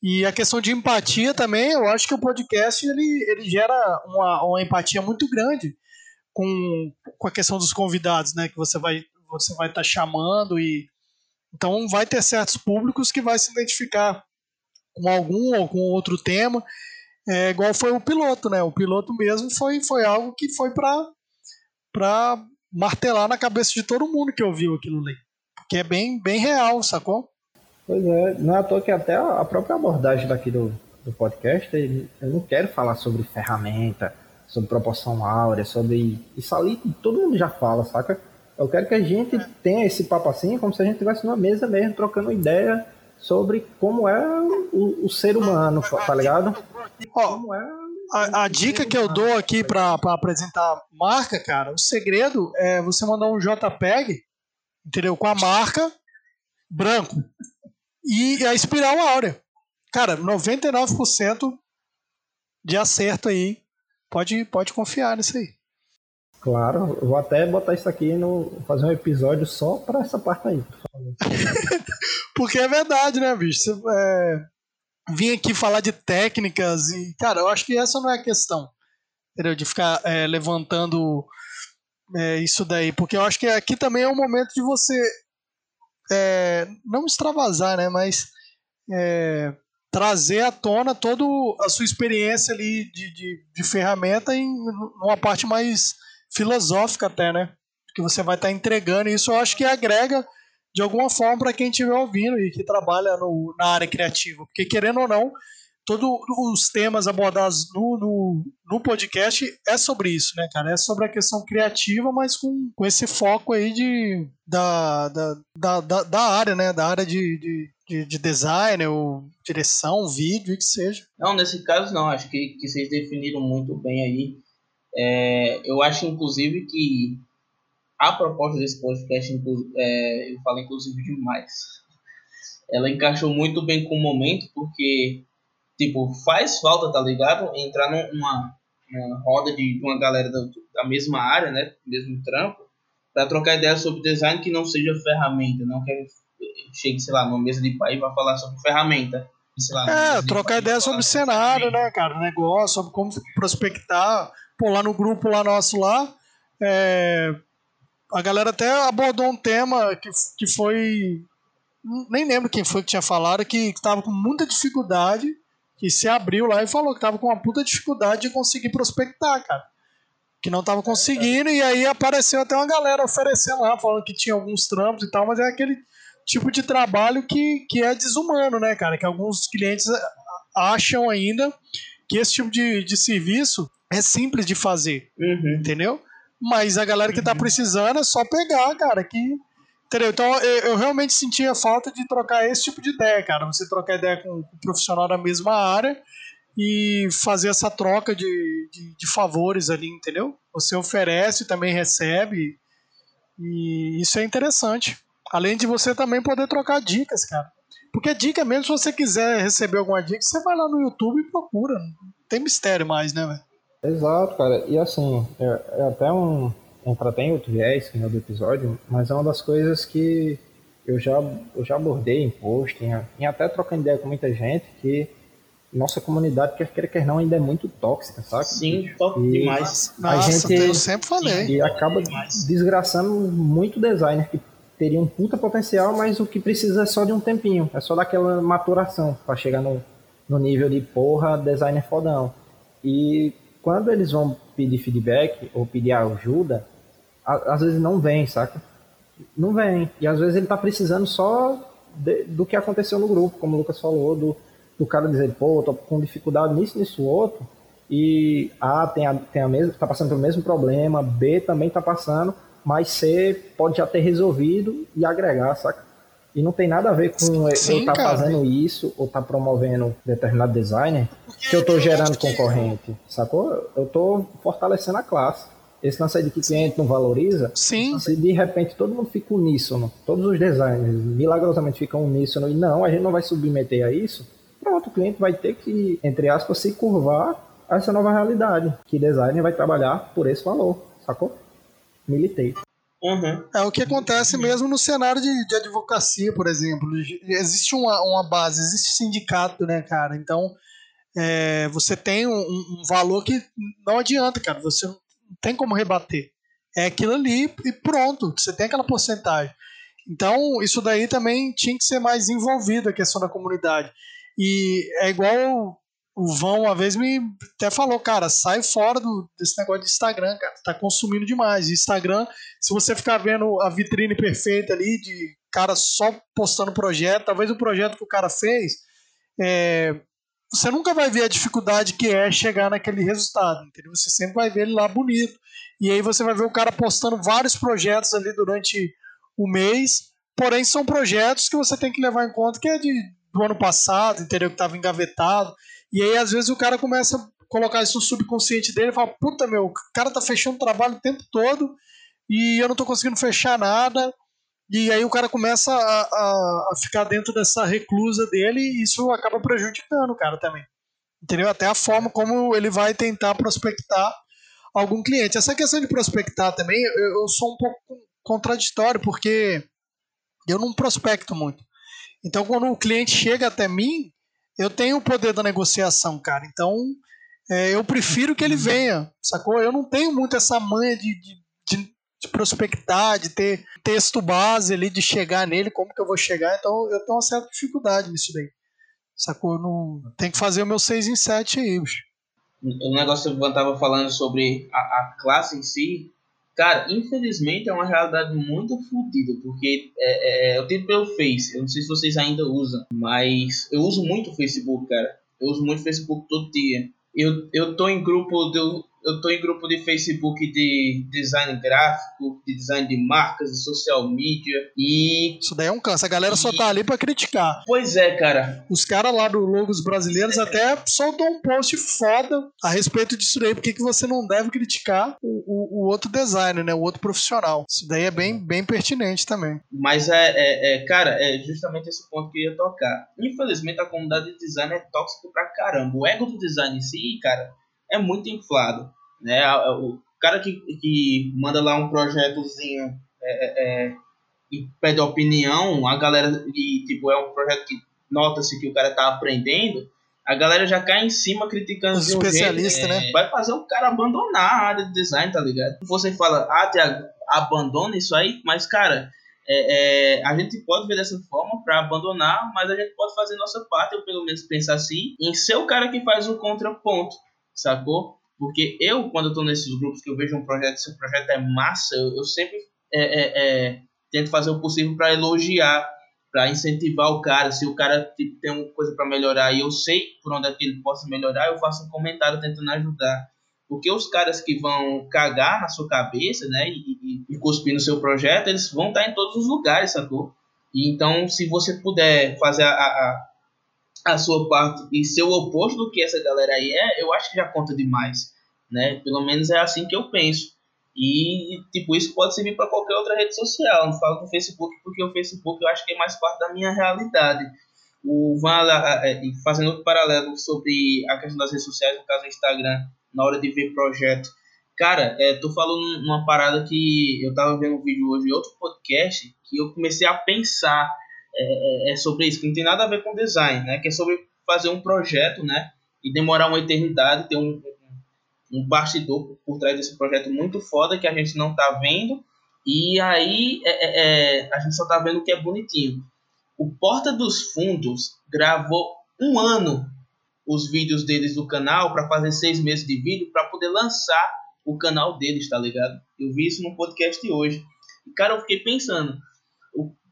E a questão de empatia também, eu acho que o podcast ele, ele gera uma, uma empatia muito grande com, com a questão dos convidados, né? Que você vai você vai estar tá chamando e então vai ter certos públicos que vai se identificar com algum ou com outro tema, é, igual foi o piloto, né? O piloto mesmo foi, foi algo que foi para para martelar na cabeça de todo mundo que ouviu aquilo ali. Que é bem, bem real, sacou? Pois é, não é à toa que até a própria abordagem daqui do, do podcast, eu não quero falar sobre ferramenta, sobre proporção áurea, sobre. Isso ali todo mundo já fala, saca? Eu quero que a gente tenha esse papo assim, como se a gente estivesse numa mesa mesmo, trocando ideia sobre como é o, o ser humano, tá ligado? Ó, é a, a, dica que eu dou aqui para apresentar marca, cara, o segredo é você mandar um JPEG, entendeu? Com a marca branco e a espiral áurea. Cara, 99% de acerto aí. Pode, pode confiar nisso aí. Claro, vou até botar isso aqui no. fazer um episódio só para essa parte aí. <laughs> Porque é verdade, né, bicho? É, vim aqui falar de técnicas e, cara, eu acho que essa não é a questão. Entendeu? De ficar é, levantando é, isso daí. Porque eu acho que aqui também é um momento de você é, não extravasar, né? Mas é, trazer à tona toda a sua experiência ali de, de, de ferramenta em uma parte mais filosófica até, né? Que você vai estar tá entregando. Isso eu acho que agrega de alguma forma para quem estiver ouvindo e que trabalha no, na área criativa. Porque, querendo ou não, todos os temas abordados no, no, no, podcast é sobre isso, né, cara? É sobre a questão criativa, mas com, com esse foco aí de, da, da, da, da, da área, né? Da área de, de, de, de design, ou direção, vídeo, o que seja. Não, nesse caso não. Acho que, que vocês definiram muito bem aí. É, eu acho, inclusive, que a proposta desse podcast, é, eu falo inclusive demais, ela encaixou muito bem com o momento, porque Tipo, faz falta, tá ligado? Entrar numa, numa roda de, uma galera da, da mesma área, né? Mesmo trampo, para trocar ideia sobre design que não seja ferramenta, não que chegue, sei lá, numa mesa de pai e falar sobre ferramenta. Lá, é, trocar ideia sobre cenário, né, cara? Negócio, sobre como prospectar. Pô, lá no grupo lá nosso lá, é, a galera até abordou um tema que, que foi. Nem lembro quem foi que tinha falado, que estava com muita dificuldade que se abriu lá e falou que tava com uma puta dificuldade de conseguir prospectar, cara. Que não tava conseguindo, e aí apareceu até uma galera oferecendo lá, falando que tinha alguns trampos e tal, mas é aquele tipo de trabalho que, que é desumano, né, cara? Que alguns clientes acham ainda que esse tipo de, de serviço é simples de fazer, uhum. entendeu? Mas a galera que tá uhum. precisando é só pegar, cara, que Entendeu? Então eu, eu, realmente sentia falta de trocar esse tipo de ideia, cara. Você trocar ideia com, com um profissional da mesma área e fazer essa troca de, de, de, favores ali, entendeu? Você oferece, também recebe. E isso é interessante. Além de você também poder trocar dicas, cara. Porque dica mesmo, se você quiser receber alguma dica, você vai lá no YouTube e procura. Não tem mistério mais, né, velho? Exato, cara. E assim, é, é até um, entra até em outro viés final do episódio, mas é uma das coisas que eu já, eu já abordei em post, em, em até trocando ideia com muita gente, que nossa comunidade, quer queira, quer não, ainda é muito tóxica, sabe? Sim, tóxica demais. A nossa, gente, eu sempre falei. E acaba desgraçando muito designer que teria um puta potencial, mas o que precisa é só de um tempinho, é só daquela maturação para chegar no, no nível de porra, designer fodão. E quando eles vão pedir feedback ou pedir ajuda, às vezes não vem, saca? Não vem. E às vezes ele tá precisando só de, do que aconteceu no grupo, como o Lucas falou, do, do cara dizer, pô, tô com dificuldade nisso, nisso, outro, e A tem a, tem a mesma, tá passando pelo mesmo problema, B também tá passando, mas C pode já ter resolvido e agregar, saca? E não tem nada a ver com Sim, eu estar tá fazendo isso ou estar tá promovendo determinado designer que eu estou gerando concorrente, sacou? Eu estou fortalecendo a classe. Esse lance de que cliente não valoriza, Sim. se de repente todo mundo fica uníssono, todos os designers milagrosamente ficam uníssono e não, a gente não vai submeter a isso, pronto, o cliente vai ter que, entre aspas, se curvar a essa nova realidade, que designer vai trabalhar por esse valor, sacou? Militei. Uhum. É o que acontece mesmo no cenário de, de advocacia, por exemplo. Existe uma, uma base, existe sindicato, né, cara? Então, é, você tem um, um, valor que não adianta, cara. Você não tem como rebater. É aquilo ali e pronto. Você tem aquela porcentagem. Então, isso daí também tinha que ser mais envolvido a questão da comunidade. E é igual o Vão uma vez me até falou, cara, sai fora do, desse negócio de Instagram, cara, tá consumindo demais. Instagram, se você ficar vendo a vitrine perfeita ali de cara só postando projeto, talvez o projeto que o cara fez, é, você nunca vai ver a dificuldade que é chegar naquele resultado, entendeu? Você sempre vai ver ele lá bonito. E aí você vai ver o cara postando vários projetos ali durante o mês, porém são projetos que você tem que levar em conta que é de, do ano passado, entendeu? Que estava engavetado. E aí, às vezes, o cara começa a colocar isso no subconsciente dele e fala: Puta, meu, o cara tá fechando trabalho o tempo todo e eu não tô conseguindo fechar nada. E aí o cara começa a, a, a ficar dentro dessa reclusa dele e isso acaba prejudicando o cara também. Entendeu? Até a forma como ele vai tentar prospectar algum cliente. Essa questão de prospectar também, eu, eu sou um pouco contraditório, porque eu não prospecto muito. Então, quando o cliente chega até mim, eu tenho o poder da negociação, cara. Então, é, eu prefiro que ele venha, sacou? Eu não tenho muito essa manha de, de, de, de, prospectar, de ter texto base ali, de chegar nele, como que eu vou chegar. Então, eu tenho uma certa dificuldade nisso daí, sacou? Eu não, tem que fazer o meu 6 em 7 aí, bicho. O negócio que eu estava falando sobre a, a classe em si, Cara, infelizmente é uma realidade muito fodida, porque é, é, eu tenho pelo Face, eu não sei se vocês ainda usam, mas eu uso muito o Facebook, cara. Eu uso muito Facebook todo dia. Eu, eu tô em grupo do, eu tô em grupo de Facebook de design gráfico, de design de marcas, de social media e. Isso daí é um canso. A galera e... só tá ali pra criticar. Pois é, cara. Os caras lá do Logos Brasileiros é. até soltam um post foda a respeito disso daí. Porque que você não deve criticar o, o, o, outro designer, né? O outro profissional. Isso daí é bem, bem pertinente também. Mas é, é, é, cara, é justamente esse ponto que eu ia tocar. Infelizmente a comunidade de design é tóxica pra caramba. O ego do design em si, cara é muito inflado. Né? O cara que, que manda lá um projetozinho é, é, é, e pede opinião, a galera, e tipo, é um projeto que nota-se que o cara tá aprendendo, a galera já cai em cima criticando Os especialistas, né? né? Vai fazer o cara abandonar a área de design, tá ligado? Você fala, ah, Tiago, abandona isso aí, mas, cara, é, é, a gente pode ver dessa forma para abandonar, mas a gente pode fazer nossa parte, ou pelo menos pensar assim, em ser o cara que faz o contraponto sacou? Porque eu, quando eu tô nesses grupos que eu vejo um projeto, se o projeto é massa, eu, eu sempre é, é, é, tento fazer o possível para elogiar, para incentivar o cara. Se o cara tipo, tem uma coisa para melhorar e eu sei por onde é que ele possa melhorar, eu faço um comentário tentando ajudar. Porque os caras que vão cagar na sua cabeça, né, e, e, e cuspir no seu projeto, eles vão estar em todos os lugares, sacou? E então, se você puder fazer a, a a sua parte e ser o oposto do que essa galera aí é, eu acho que já conta demais, né? Pelo menos é assim que eu penso. E, tipo, isso pode servir para qualquer outra rede social. Não falo do Facebook porque o Facebook eu acho que é mais parte da minha realidade. O Van, fazendo outro paralelo sobre a questão das redes sociais, no caso do Instagram, na hora de ver projeto. Cara, é, falando uma parada que eu tava vendo um vídeo hoje em outro podcast que eu comecei a pensar é, é, é, sobre isso, que não tem nada a ver com design, né? Que é sobre fazer um projeto, né? E demorar uma eternidade, ter um, um bastidor por trás desse projeto muito foda que a gente não tá vendo. E aí é, é, é, a gente só tá vendo que é bonitinho. O Porta dos Fundos gravou um ano os vídeos deles do canal para fazer seis meses de vídeo para poder lançar o canal deles, tá ligado? Eu vi isso no podcast hoje. E cara, eu fiquei pensando,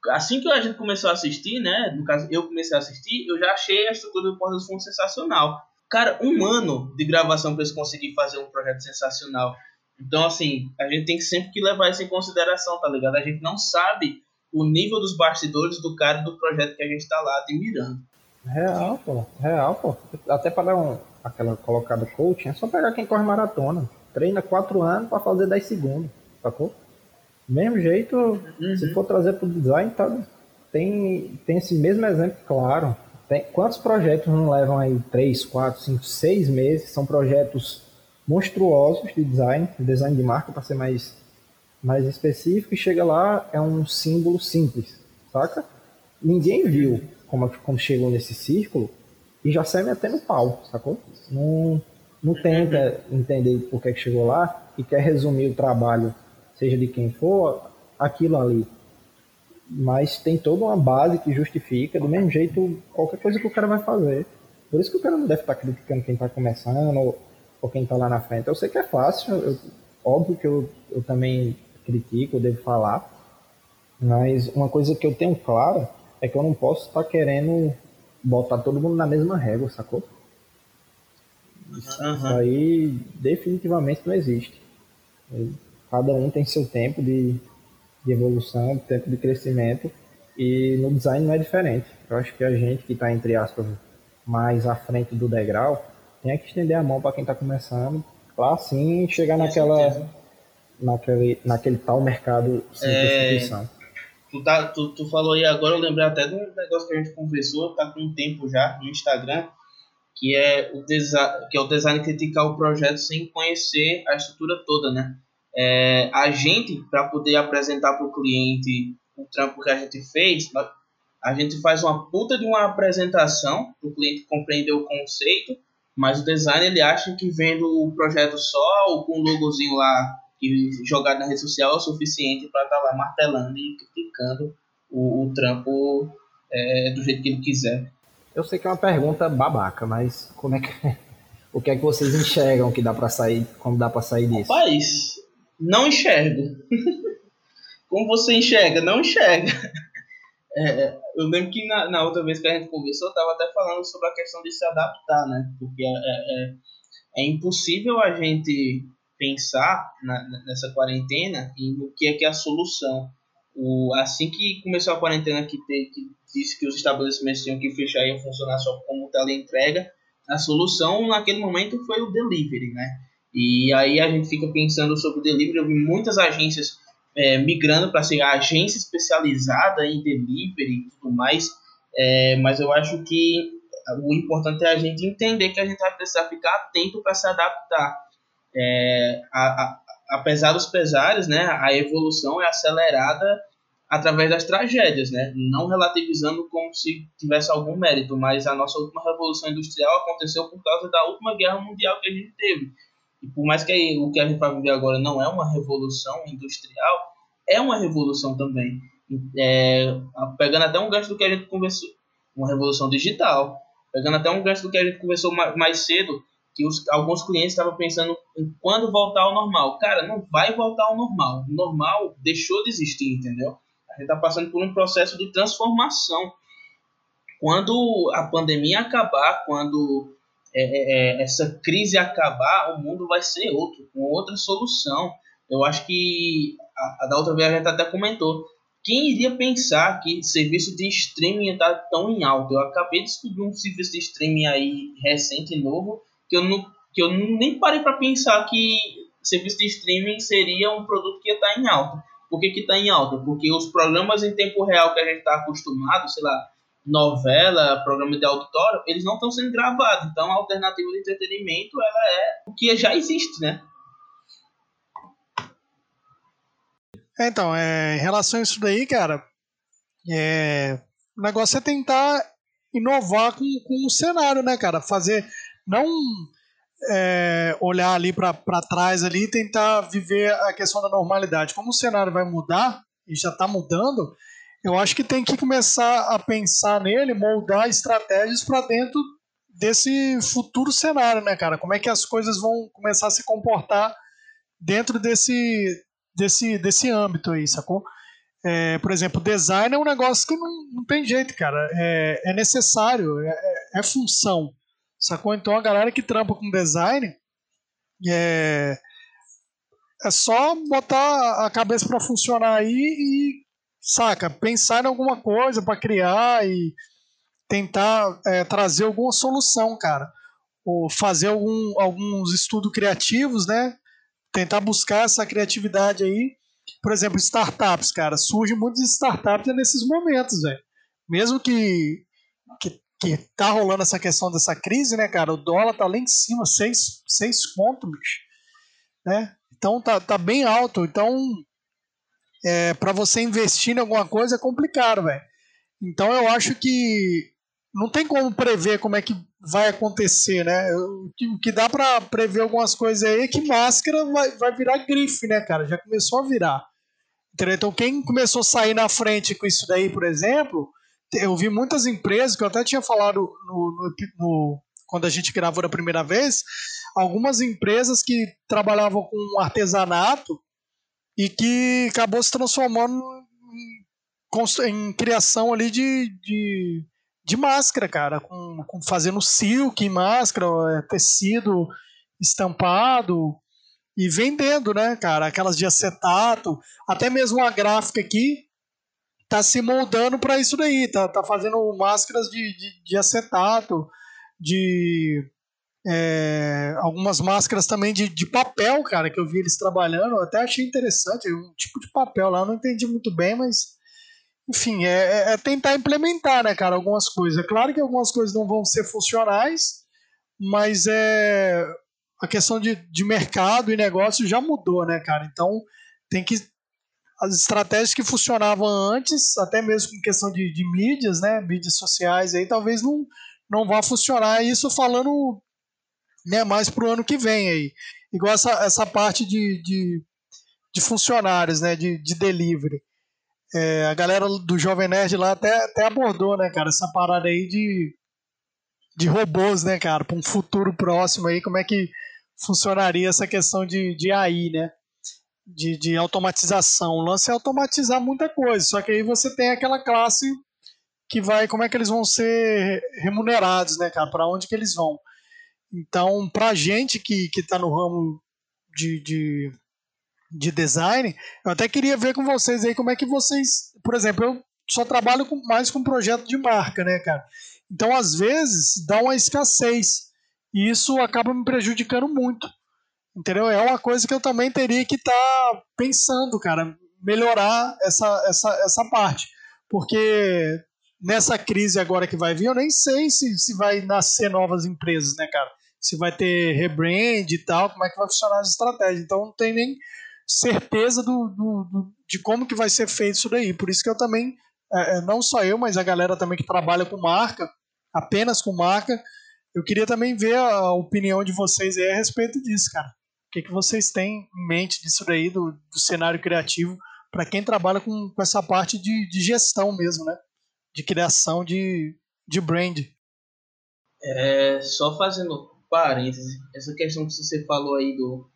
assim que a gente começou a assistir, né? No caso, eu comecei a assistir, eu já achei a estrutura do Porta dos Fundos sensacional. Cara, um ano de gravação para eles conseguirem fazer um projeto sensacional. Então, assim, a gente tem que sempre que levar isso em consideração, tá ligado? A gente não sabe o nível dos bastidores do cara do projeto que a gente tá lá admirando. Real, pô. Real, pô. Até para dar um, aquela colocada coaching, é só pegar quem corre maratona. Treina quatro anos para fazer 10 segundos, sacou? Mesmo jeito, uhum. se for trazer para o design, tá, tem, tem esse mesmo exemplo claro. Tem, quantos projetos não levam aí 3, 4, 5, 6 meses? São projetos monstruosos de design, design de marca para ser mais, mais específico, e chega lá, é um símbolo simples, saca? Ninguém viu como, como chegou nesse círculo e já sai metendo pau, sacou? Não, não tenta entender por que, que chegou lá e quer resumir o trabalho seja de quem for, aquilo ali. Mas tem toda uma base que justifica, do mesmo jeito, qualquer coisa que o cara vai fazer. Por isso que o cara não deve estar criticando quem está começando ou, ou quem está lá na frente. Eu sei que é fácil, eu, óbvio que eu, eu também critico, eu devo falar, mas uma coisa que eu tenho clara é que eu não posso estar querendo botar todo mundo na mesma régua, sacou? Isso, uhum. isso aí definitivamente não existe. Cada um tem seu tempo de, de evolução, tempo de crescimento, e no design não é diferente. Eu acho que a gente que está, entre aspas, mais à frente do degrau, tem que estender a mão para quem está começando, para assim chegar naquela, naquele, naquele tal mercado sem é... Tu, tá, tu, tu falou aí agora, eu lembrei até de um negócio que a gente conversou, tá com um tempo já no Instagram, que é o, que é o design criticar o projeto sem conhecer a estrutura toda, né? É, a gente, para poder apresentar para o cliente o trampo que a gente fez, a gente faz uma puta de uma apresentação para o cliente compreender o conceito, mas o design ele acha que vendo o projeto só ou com o logozinho lá e jogado na rede social é o suficiente para estar tá lá martelando e criticando o, o trampo é, do jeito que ele quiser. Eu sei que é uma pergunta babaca, mas como é que o que é que vocês enxergam que dá para sair, como dá para sair disso? Rapaz, não enxergo. <laughs> Como você enxerga? Não enxerga. <laughs> É, eu lembro que na, na outra vez que a gente conversou, eu tava até falando sobre a questão de se adaptar, né? Porque é, é, é, é impossível a gente pensar na, nessa quarentena e no que é que é a solução. O, assim que começou a quarentena que, te, que disse que os estabelecimentos tinham que fechar e funcionar só como teleentrega, a solução naquele momento foi o delivery, né? E aí a gente fica pensando sobre o delivery, eu vi muitas agências é, migrando para ser agência especializada em delivery e tudo mais, é, mas eu acho que o importante é a gente entender que a gente vai precisar ficar atento para se adaptar. É, a, a, apesar dos pesares, né, a evolução é acelerada através das tragédias, né? Não relativizando como se tivesse algum mérito, mas a nossa última revolução industrial aconteceu por causa da última guerra mundial que a gente teve. E por mais que o que a gente vai viver agora não é uma revolução industrial, é uma revolução também. É, pegando até um gancho do que a gente conversou, uma revolução digital. Pegando até um gancho do que a gente conversou mais, cedo, que os, alguns clientes estavam pensando em quando voltar ao normal. Cara, não vai voltar ao normal. O normal deixou de existir, entendeu? A gente está passando por um processo de transformação. Quando a pandemia acabar, quando é, é, é, essa crise acabar, o mundo vai ser outro, com outra solução. Eu acho que a, a da outra vez a gente até comentou. Quem iria pensar que serviço de streaming está tão em alta? Eu acabei de descobrir um serviço de streaming aí recente novo que eu, não, que eu nem parei para pensar que serviço de streaming seria um produto que ia estar tá em alta. Por que está em alta? Porque os programas em tempo real que a gente está acostumado, sei lá, novela, programa de auditório, eles não estão sendo gravados. Então a alternativa de entretenimento ela é o que já existe, né? É, então, é, em relação a isso daí, cara, é, o negócio é tentar inovar com, com o cenário, né, cara? Fazer, não é, olhar ali para trás ali e tentar viver a questão da normalidade. Como o cenário vai mudar, e já está mudando, eu acho que tem que começar a pensar nele, moldar estratégias para dentro desse futuro cenário, né, cara? Como é que as coisas vão começar a se comportar dentro desse, desse, desse âmbito aí, sacou? É, por exemplo, design é um negócio que não, não tem jeito, cara. É, é necessário, é, é, é função. Sacou? Então a galera que trampa com design é, é só botar a cabeça para funcionar aí e, saca, pensar em alguma coisa para criar e tentar é, trazer alguma solução, cara. Ou fazer algum, alguns estudos criativos, né? Tentar buscar essa criatividade aí. Por exemplo, startups, cara. Surgem muitas startups nesses momentos, velho. Mesmo que, que que tá rolando essa questão dessa crise, né, cara? O dólar tá lá em cima, seis, seis pontos, bicho. Né? Então tá, tá bem alto. Então, é, para você investir em alguma coisa é complicado, velho. Então eu acho que não tem como prever como é que vai acontecer, né? O que, o que dá para prever algumas coisas aí é que máscara vai, vai virar grife, né, cara? Já começou a virar. Entendeu? Então quem começou a sair na frente com isso daí, por exemplo, eu vi muitas empresas, que eu até tinha falado no, no, no, quando a gente gravou da primeira vez, algumas empresas que trabalhavam com artesanato e que acabou se transformando em, em criação ali de, de, de, máscara, cara, com, com fazendo silk em máscara, é, tecido estampado e vendendo, né, cara, aquelas de acetato, até mesmo a gráfica aqui tá se moldando para isso daí, tá, tá fazendo máscaras de, de, de acetato, de é, algumas máscaras também de, de papel, cara, que eu vi eles trabalhando, até achei interessante, um tipo de papel lá, não entendi muito bem, mas enfim, é, é, é tentar implementar, né, cara, algumas coisas. É claro que algumas coisas não vão ser funcionais, mas é a questão de, de mercado e negócio já mudou, né, cara? Então tem que as estratégias que funcionavam antes, até mesmo com questão de, de mídias, né, mídias sociais, aí talvez não, não vá funcionar. Isso falando né, mais para o ano que vem aí. Igual essa, essa parte de, de, de funcionários, né, de, de delivery. É, a galera do Jovem Nerd lá até, até abordou, né, cara, essa parada aí de, de robôs, né, cara, para um futuro próximo aí, como é que funcionaria essa questão de, de AI, né? de, de automatização. O lance é automatizar muita coisa, só que aí você tem aquela classe que vai, como é que eles vão ser remunerados, né, cara? Para onde que eles vão? Então, para gente que que está no ramo de, de, de design, eu até queria ver com vocês aí como é que vocês, por exemplo, eu só trabalho com, mais com projeto de marca, né, cara? Então, às vezes, dá uma escassez. E isso acaba me prejudicando muito. Entendeu? É uma coisa que eu também teria que estar tá pensando, cara, melhorar essa, essa, essa parte. Porque nessa crise agora que vai vir, eu nem sei se, se vai nascer novas empresas, né, cara? Se vai ter rebrand e tal, como é que vai funcionar as estratégias. Então não tem nem certeza do, do, do, de como que vai ser feito isso daí. Por isso que eu também, é, é, não só eu, mas a galera também que trabalha com marca, apenas com marca, eu queria também ver a opinião de vocês aí a respeito disso, cara. O que, que vocês têm em mente disso daí, do, do cenário criativo, para quem trabalha com, com essa parte de, de gestão mesmo, né? De criação de, de brand. É, só fazendo parênteses, essa questão que você falou aí do,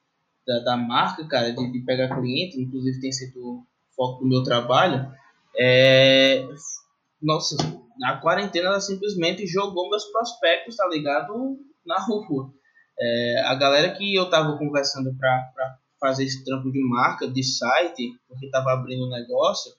da, da marca, cara, de, de pegar cliente, inclusive tem sido foco do meu trabalho, é, nossa, na quarentena ela simplesmente jogou meus prospectos, tá ligado? Na rua. É, a galera que eu tava conversando pra, pra fazer esse trampo de marca, de site, porque tava abrindo negócio,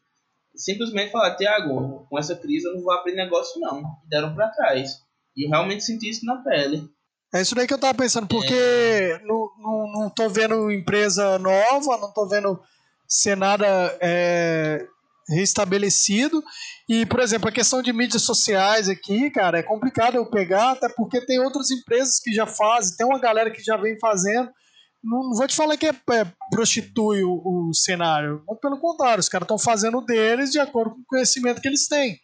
simplesmente falaram, Tiago, com essa crise eu não vou abrir negócio não. E deram para trás. E eu realmente senti isso na pele. É isso daí que eu tava pensando, porque é. não, não, não tô vendo empresa nova, não tô vendo ser nada é, restabelecido. E, por exemplo, a questão de mídias sociais aqui, cara, é complicado eu pegar, até porque tem outras empresas que já fazem, tem uma galera que já vem fazendo. Não, não vou te falar que é, é prostitui o, o, cenário, pelo contrário, os caras estão fazendo deles de acordo com o conhecimento que eles têm.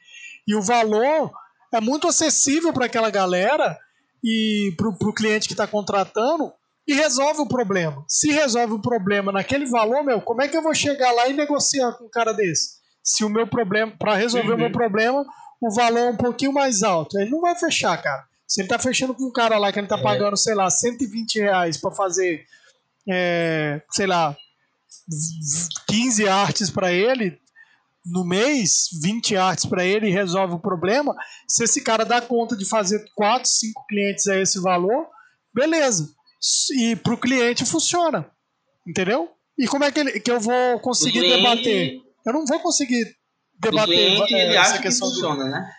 E o valor é muito acessível para aquela galera e para o cliente que está contratando e resolve o problema. Se resolve o problema naquele valor, meu, como é que eu vou chegar lá e negociar com um cara desse? se o meu problema, para resolver uhum. o meu problema, o valor é um pouquinho mais alto. Ele não vai fechar, cara. Se ele tá fechando com um cara lá que ele tá é. pagando, sei lá, 120 reais para fazer, é, sei lá, 15 artes para ele no mês, 20 artes para ele e resolve o problema. Se esse cara dá conta de fazer 4, 5 clientes a esse valor, beleza. E pro cliente funciona. Entendeu? E como é que, ele, que eu vou conseguir debater? eu não vou conseguir debater cliente, é, ele essa acha questão que funciona, né?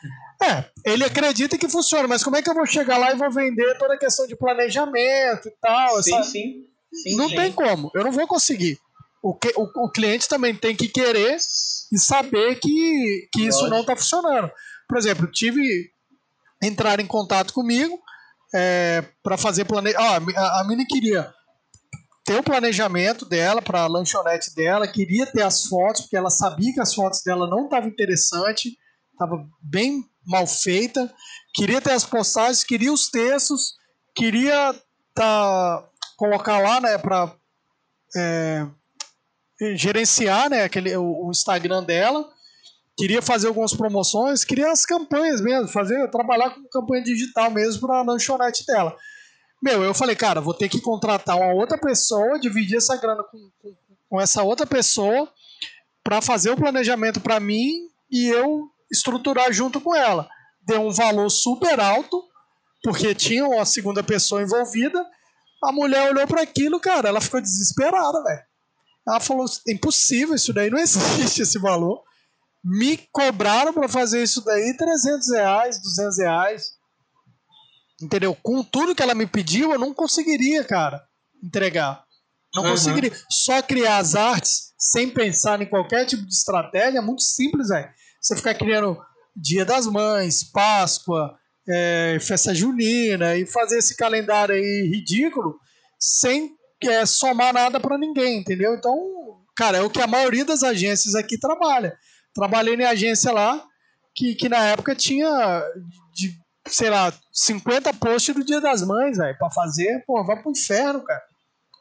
É, ele acredita que funciona, mas como é que eu vou chegar lá e vou vender toda a questão de planejamento e tal? Sim, essa... sim, sim. Não sim. tem como, eu não vou conseguir. O, que, o, o cliente também tem que querer e saber que, que isso não está funcionando. Por exemplo, tive entrar em contato comigo é, para fazer planejamento. Ah, a, a Mini queria ter o planejamento dela para a lanchonete dela, queria ter as fotos, porque ela sabia que as fotos dela não estavam interessantes, estava bem mal feita, queria ter as postagens, queria os textos, queria tá, colocar lá né, para é, gerenciar né, aquele, o, o, Instagram dela, queria fazer algumas promoções, queria as campanhas mesmo, fazer trabalhar com campanha digital mesmo para a lanchonete dela. Meu, eu falei, cara, vou ter que contratar uma outra pessoa, dividir essa grana com, com, com essa outra pessoa para fazer o planejamento para mim e eu estruturar junto com ela. Deu um valor super alto, porque tinha uma segunda pessoa envolvida. A mulher olhou para aquilo, cara, ela ficou desesperada, velho. Ela falou: impossível, isso daí não existe esse valor. Me cobraram para fazer isso daí 300 reais, 200 reais. Entendeu? Com tudo que ela me pediu, eu não conseguiria, cara, entregar. Não uhum. conseguiria. Só criar as artes sem pensar em qualquer tipo de estratégia é muito simples, velho. Você ficar criando Dia das Mães, Páscoa, é, festa junina e fazer esse calendário aí ridículo sem é, somar nada para ninguém, entendeu? Então, cara, é o que a maioria das agências aqui trabalha. Trabalhei em agência lá que, que na época tinha de sei lá, 50 posts do Dia das Mães, velho, pra fazer, pô, vai pro inferno, cara.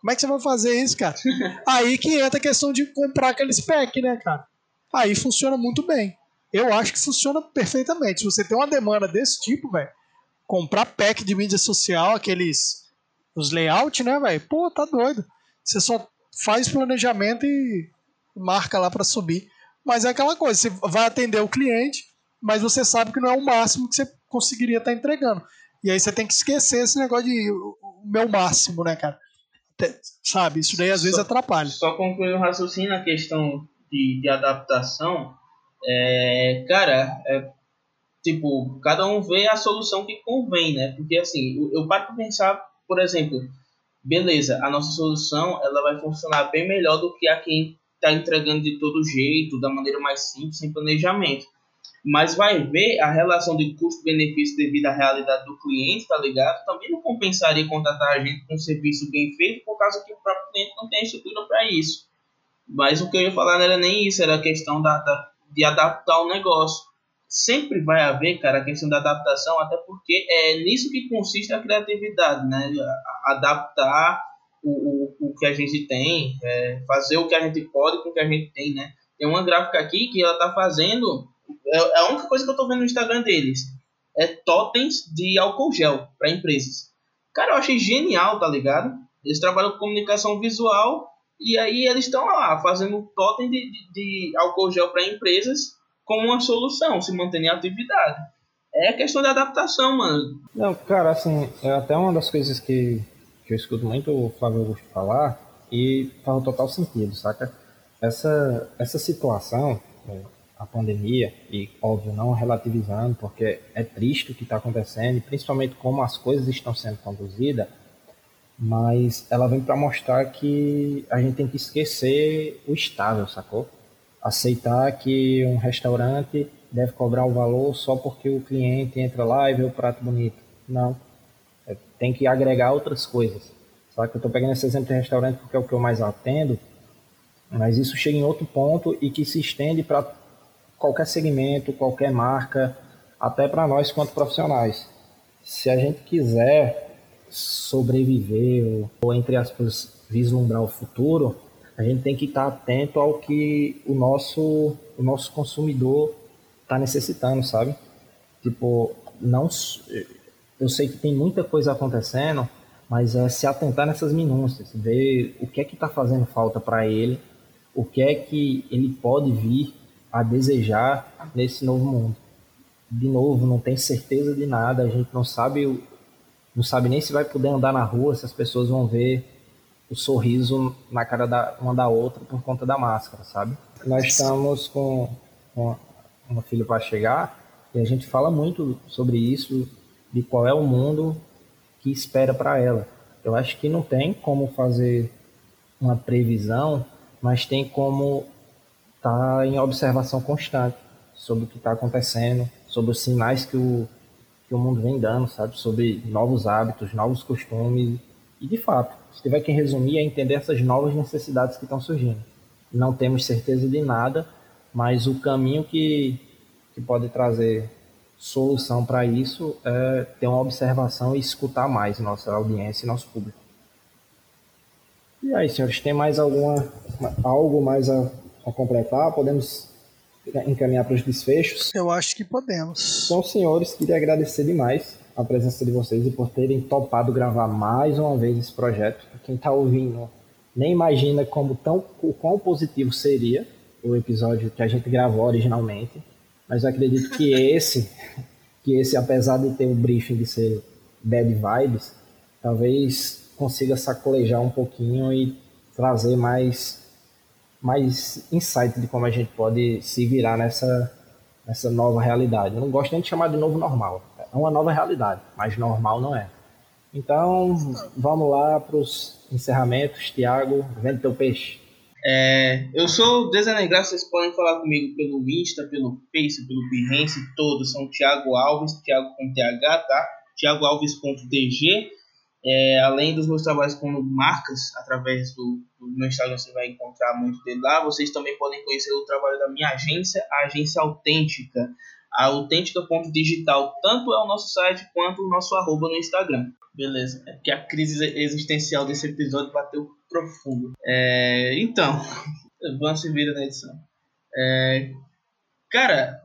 Como é que você vai fazer isso, cara? <laughs> Aí que entra a questão de comprar aquele spec, né, cara? Aí funciona muito bem. Eu acho que funciona perfeitamente. Se você tem uma demanda desse tipo, velho, comprar pack de mídia social, aqueles. Os layout, né, velho? Pô, tá doido. Você só faz planejamento e marca lá para subir. Mas é aquela coisa, você vai atender o cliente, mas você sabe que não é o máximo que você conseguiria estar tá entregando. E aí você tem que esquecer esse negócio de o meu máximo, né, cara? Sabe, isso daí às vezes atrapalha. Só concluir o raciocínio na questão de, de adaptação. É, cara, é, tipo, cada um vê a solução que convém, né? Porque assim, eu, eu paro para pensar, por exemplo, beleza, a nossa solução ela vai funcionar bem melhor do que a quem está entregando de todo jeito, da maneira mais simples, sem planejamento mas vai ver a relação de custo-benefício devido à realidade do cliente, tá ligado? Também não compensaria contratar a gente com um serviço bem feito por causa que o próprio cliente não tem estrutura para isso. Mas o que eu ia falar não era nem isso, era a questão da, da, de adaptar o negócio. Sempre vai haver, cara, a questão da adaptação, até porque é nisso que consiste a criatividade, né? Adaptar o, o, o que a gente tem, é, fazer o que a gente pode com o que a gente tem, né? Tem uma gráfica aqui que ela tá fazendo é, é a única coisa que eu tô vendo no Instagram deles é totens de álcool gel para empresas. Cara, eu achei genial, tá ligado? Eles trabalham com comunicação visual e aí eles estão lá fazendo totem de, de, de álcool gel para empresas como uma solução, se mantendo em atividade. É questão de adaptação, mano. Não, cara, assim, é até uma das coisas que, que eu escuto muito o Flávio Augusto falar e faz total sentido, saca? Essa, essa situação, é, a pandemia, e óbvio, não relativizando, porque é triste o que está acontecendo, principalmente como as coisas estão sendo conduzidas, mas ela vem para mostrar que a gente tem que esquecer o estável, sacou? Aceitar que um restaurante deve cobrar o valor só porque o cliente entra lá e vê o prato bonito. Não. É, tem que agregar outras coisas. Só que eu estou pegando esse exemplo de restaurante porque é o que eu mais atendo, mas isso chega em outro ponto e que se estende para qualquer segmento, qualquer marca, até para nós quanto profissionais. Se a gente quiser sobreviver ou, ou, entre aspas, vislumbrar o futuro, a gente tem que estar atento ao que o nosso, o nosso consumidor está necessitando, sabe? Tipo, não, eu sei que tem muita coisa acontecendo, mas é se atentar nessas minúcias, ver o que é que está fazendo falta para ele, o que é que ele pode vir a desejar nesse novo mundo. De novo, não tem certeza de nada, a gente não sabe, não sabe nem se vai poder andar na rua, se as pessoas vão ver o sorriso na cara da uma da outra por conta da máscara, sabe? Nós estamos com uma, uma filha para chegar e a gente fala muito sobre isso, de qual é o mundo que espera para ela. Eu acho que não tem como fazer uma previsão, mas tem como está em observação constante sobre o que está acontecendo, sobre os sinais que o, que o mundo vem dando, sabe? Sobre novos hábitos, novos costumes. E, de fato, se tiver que resumir, é entender essas novas necessidades que estão surgindo. Não temos certeza de nada, mas o caminho que, que pode trazer solução para isso é ter uma observação e escutar mais nossa audiência e nosso público. E aí, senhores, tem mais alguma algo mais a para completar, podemos encaminhar para os desfechos? Eu acho que podemos. Então, senhores, queria agradecer demais a presença de vocês e por terem topado gravar mais uma vez esse projeto. Quem está ouvindo nem imagina como tão, o quão positivo seria o episódio que a gente gravou originalmente, mas eu acredito que <laughs> esse, que esse, apesar de ter o briefing de ser bad vibes, talvez consiga sacolejar um pouquinho e trazer mais mais insight de como a gente pode se virar nessa, nessa nova realidade. Eu não gosto nem de chamar de novo normal. É uma nova realidade, mas normal não é. Então, vamos lá para os encerramentos. Tiago, vende teu peixe. É, eu sou gráfico, vocês podem falar comigo pelo Insta, pelo Face, pelo Behance, todos são Thiago Alves, Thiago com TH, tá? ThiagoAlves.dg. É, além dos meus trabalhos como marcas, através do, do, meu Instagram você vai encontrar muito dele lá. Vocês também podem conhecer o trabalho da minha agência, a agência Autêntica, a autêntica.digital. Tanto é o nosso site quanto o nosso arroba no Instagram. Beleza, é porque a crise existencial desse episódio bateu profundo. É, então, <laughs> vamos se virar na edição. É, cara,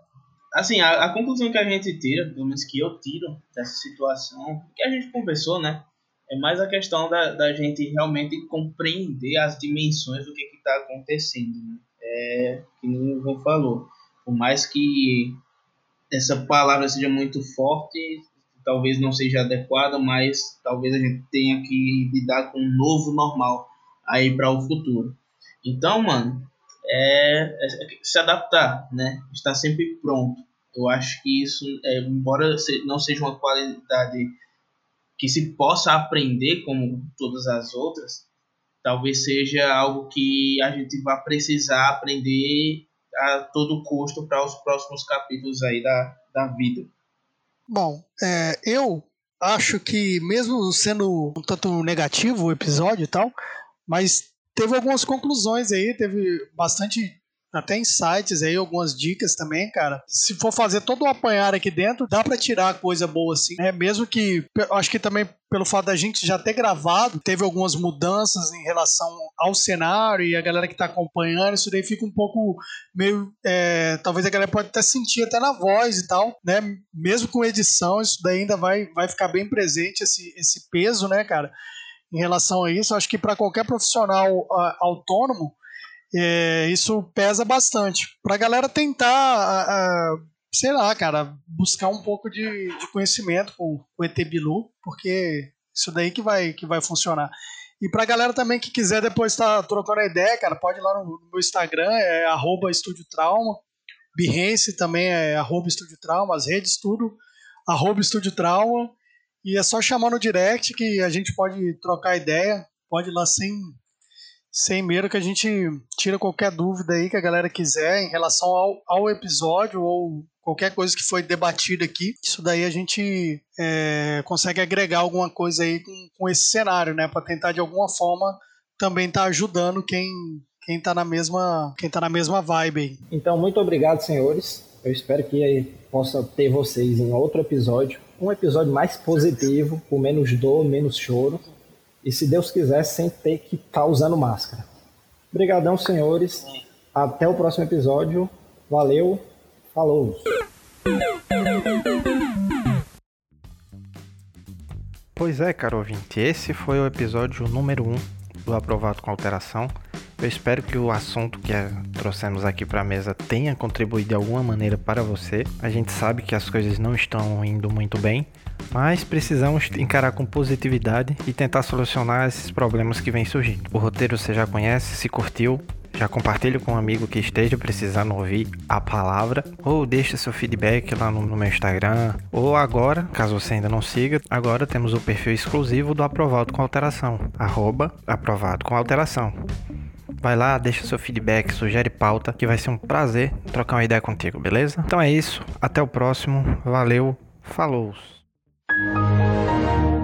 assim, a, a conclusão que a gente tira, pelo menos que eu tiro dessa situação, que a gente conversou, né? É mais a questão da, da gente realmente compreender as dimensões do que está acontecendo. Né? É, que o falou. Por mais que essa palavra seja muito forte, talvez não seja adequada, mas talvez a gente tenha que lidar com um novo normal aí para o futuro. Então, mano, é, é, se adaptar, né? Estar sempre pronto. Eu acho que isso, é, embora não seja uma qualidade que se possa aprender como todas as outras, talvez seja algo que a gente vai precisar aprender a todo custo para os próximos capítulos aí da, da vida. Bom, é, eu acho que mesmo sendo um tanto negativo o episódio e tal, mas teve algumas conclusões aí, teve bastante até insights aí, algumas dicas também, cara. Se for fazer todo o apanhar aqui dentro, dá para tirar coisa boa assim, né? Mesmo que, acho que também pelo fato da gente já ter gravado, teve algumas mudanças em relação ao cenário e a galera que tá acompanhando, isso daí fica um pouco meio. É, talvez a galera pode até sentir até na voz e tal, né? Mesmo com edição, isso daí ainda vai, vai ficar bem presente, esse, esse peso, né, cara? Em relação a isso, acho que para qualquer profissional uh, autônomo, é, isso pesa bastante. Para a galera tentar, uh, sei lá, cara, buscar um pouco de, de conhecimento com o ET Bilu, porque isso daí que vai, que vai funcionar. E pra galera também que quiser depois estar tá trocando ideia, cara, pode ir lá no, no meu Instagram, é arroba Estúdio Trauma. Behance também é arroba Estúdio Trauma, as redes tudo, arroba Estúdio Trauma. E é só chamar no direct que a gente pode trocar ideia, pode ir lá sem, sem medo que a gente tira qualquer dúvida aí que a galera quiser em relação ao, ao episódio ou qualquer coisa que foi debatida aqui. Isso daí a gente é, consegue agregar alguma coisa aí com, com esse cenário, né? Para tentar de alguma forma também estar tá ajudando quem quem tá na mesma quem tá na mesma vibe aí. Então muito obrigado, senhores. Eu espero que possa ter vocês em outro episódio, um episódio mais positivo, com menos dor, menos choro e se Deus quiser, sem ter que estar tá usando máscara. Obrigadão, senhores. Até o próximo episódio. Valeu. Falou. Pois é, caro ouvinte, esse foi o episódio número 1 um do Aprovado com Alteração. Eu espero que o assunto que trouxemos aqui para a mesa tenha contribuído de alguma maneira para você. A gente sabe que as coisas não estão indo muito bem, mas precisamos encarar com positividade e tentar solucionar esses problemas que vêm surgindo. O roteiro você já conhece, se curtiu, já compartilhe com um amigo que esteja precisando ouvir a palavra, ou deixe seu feedback lá no, no, meu Instagram, ou agora, caso você ainda não siga, agora temos o perfil exclusivo do Aprovado com Alteração, arroba aprovado com alteração. Vai lá, deixa seu feedback, sugere pauta, que vai ser um prazer trocar uma ideia contigo, beleza? Então é isso, até o próximo, valeu, falou! Thank you.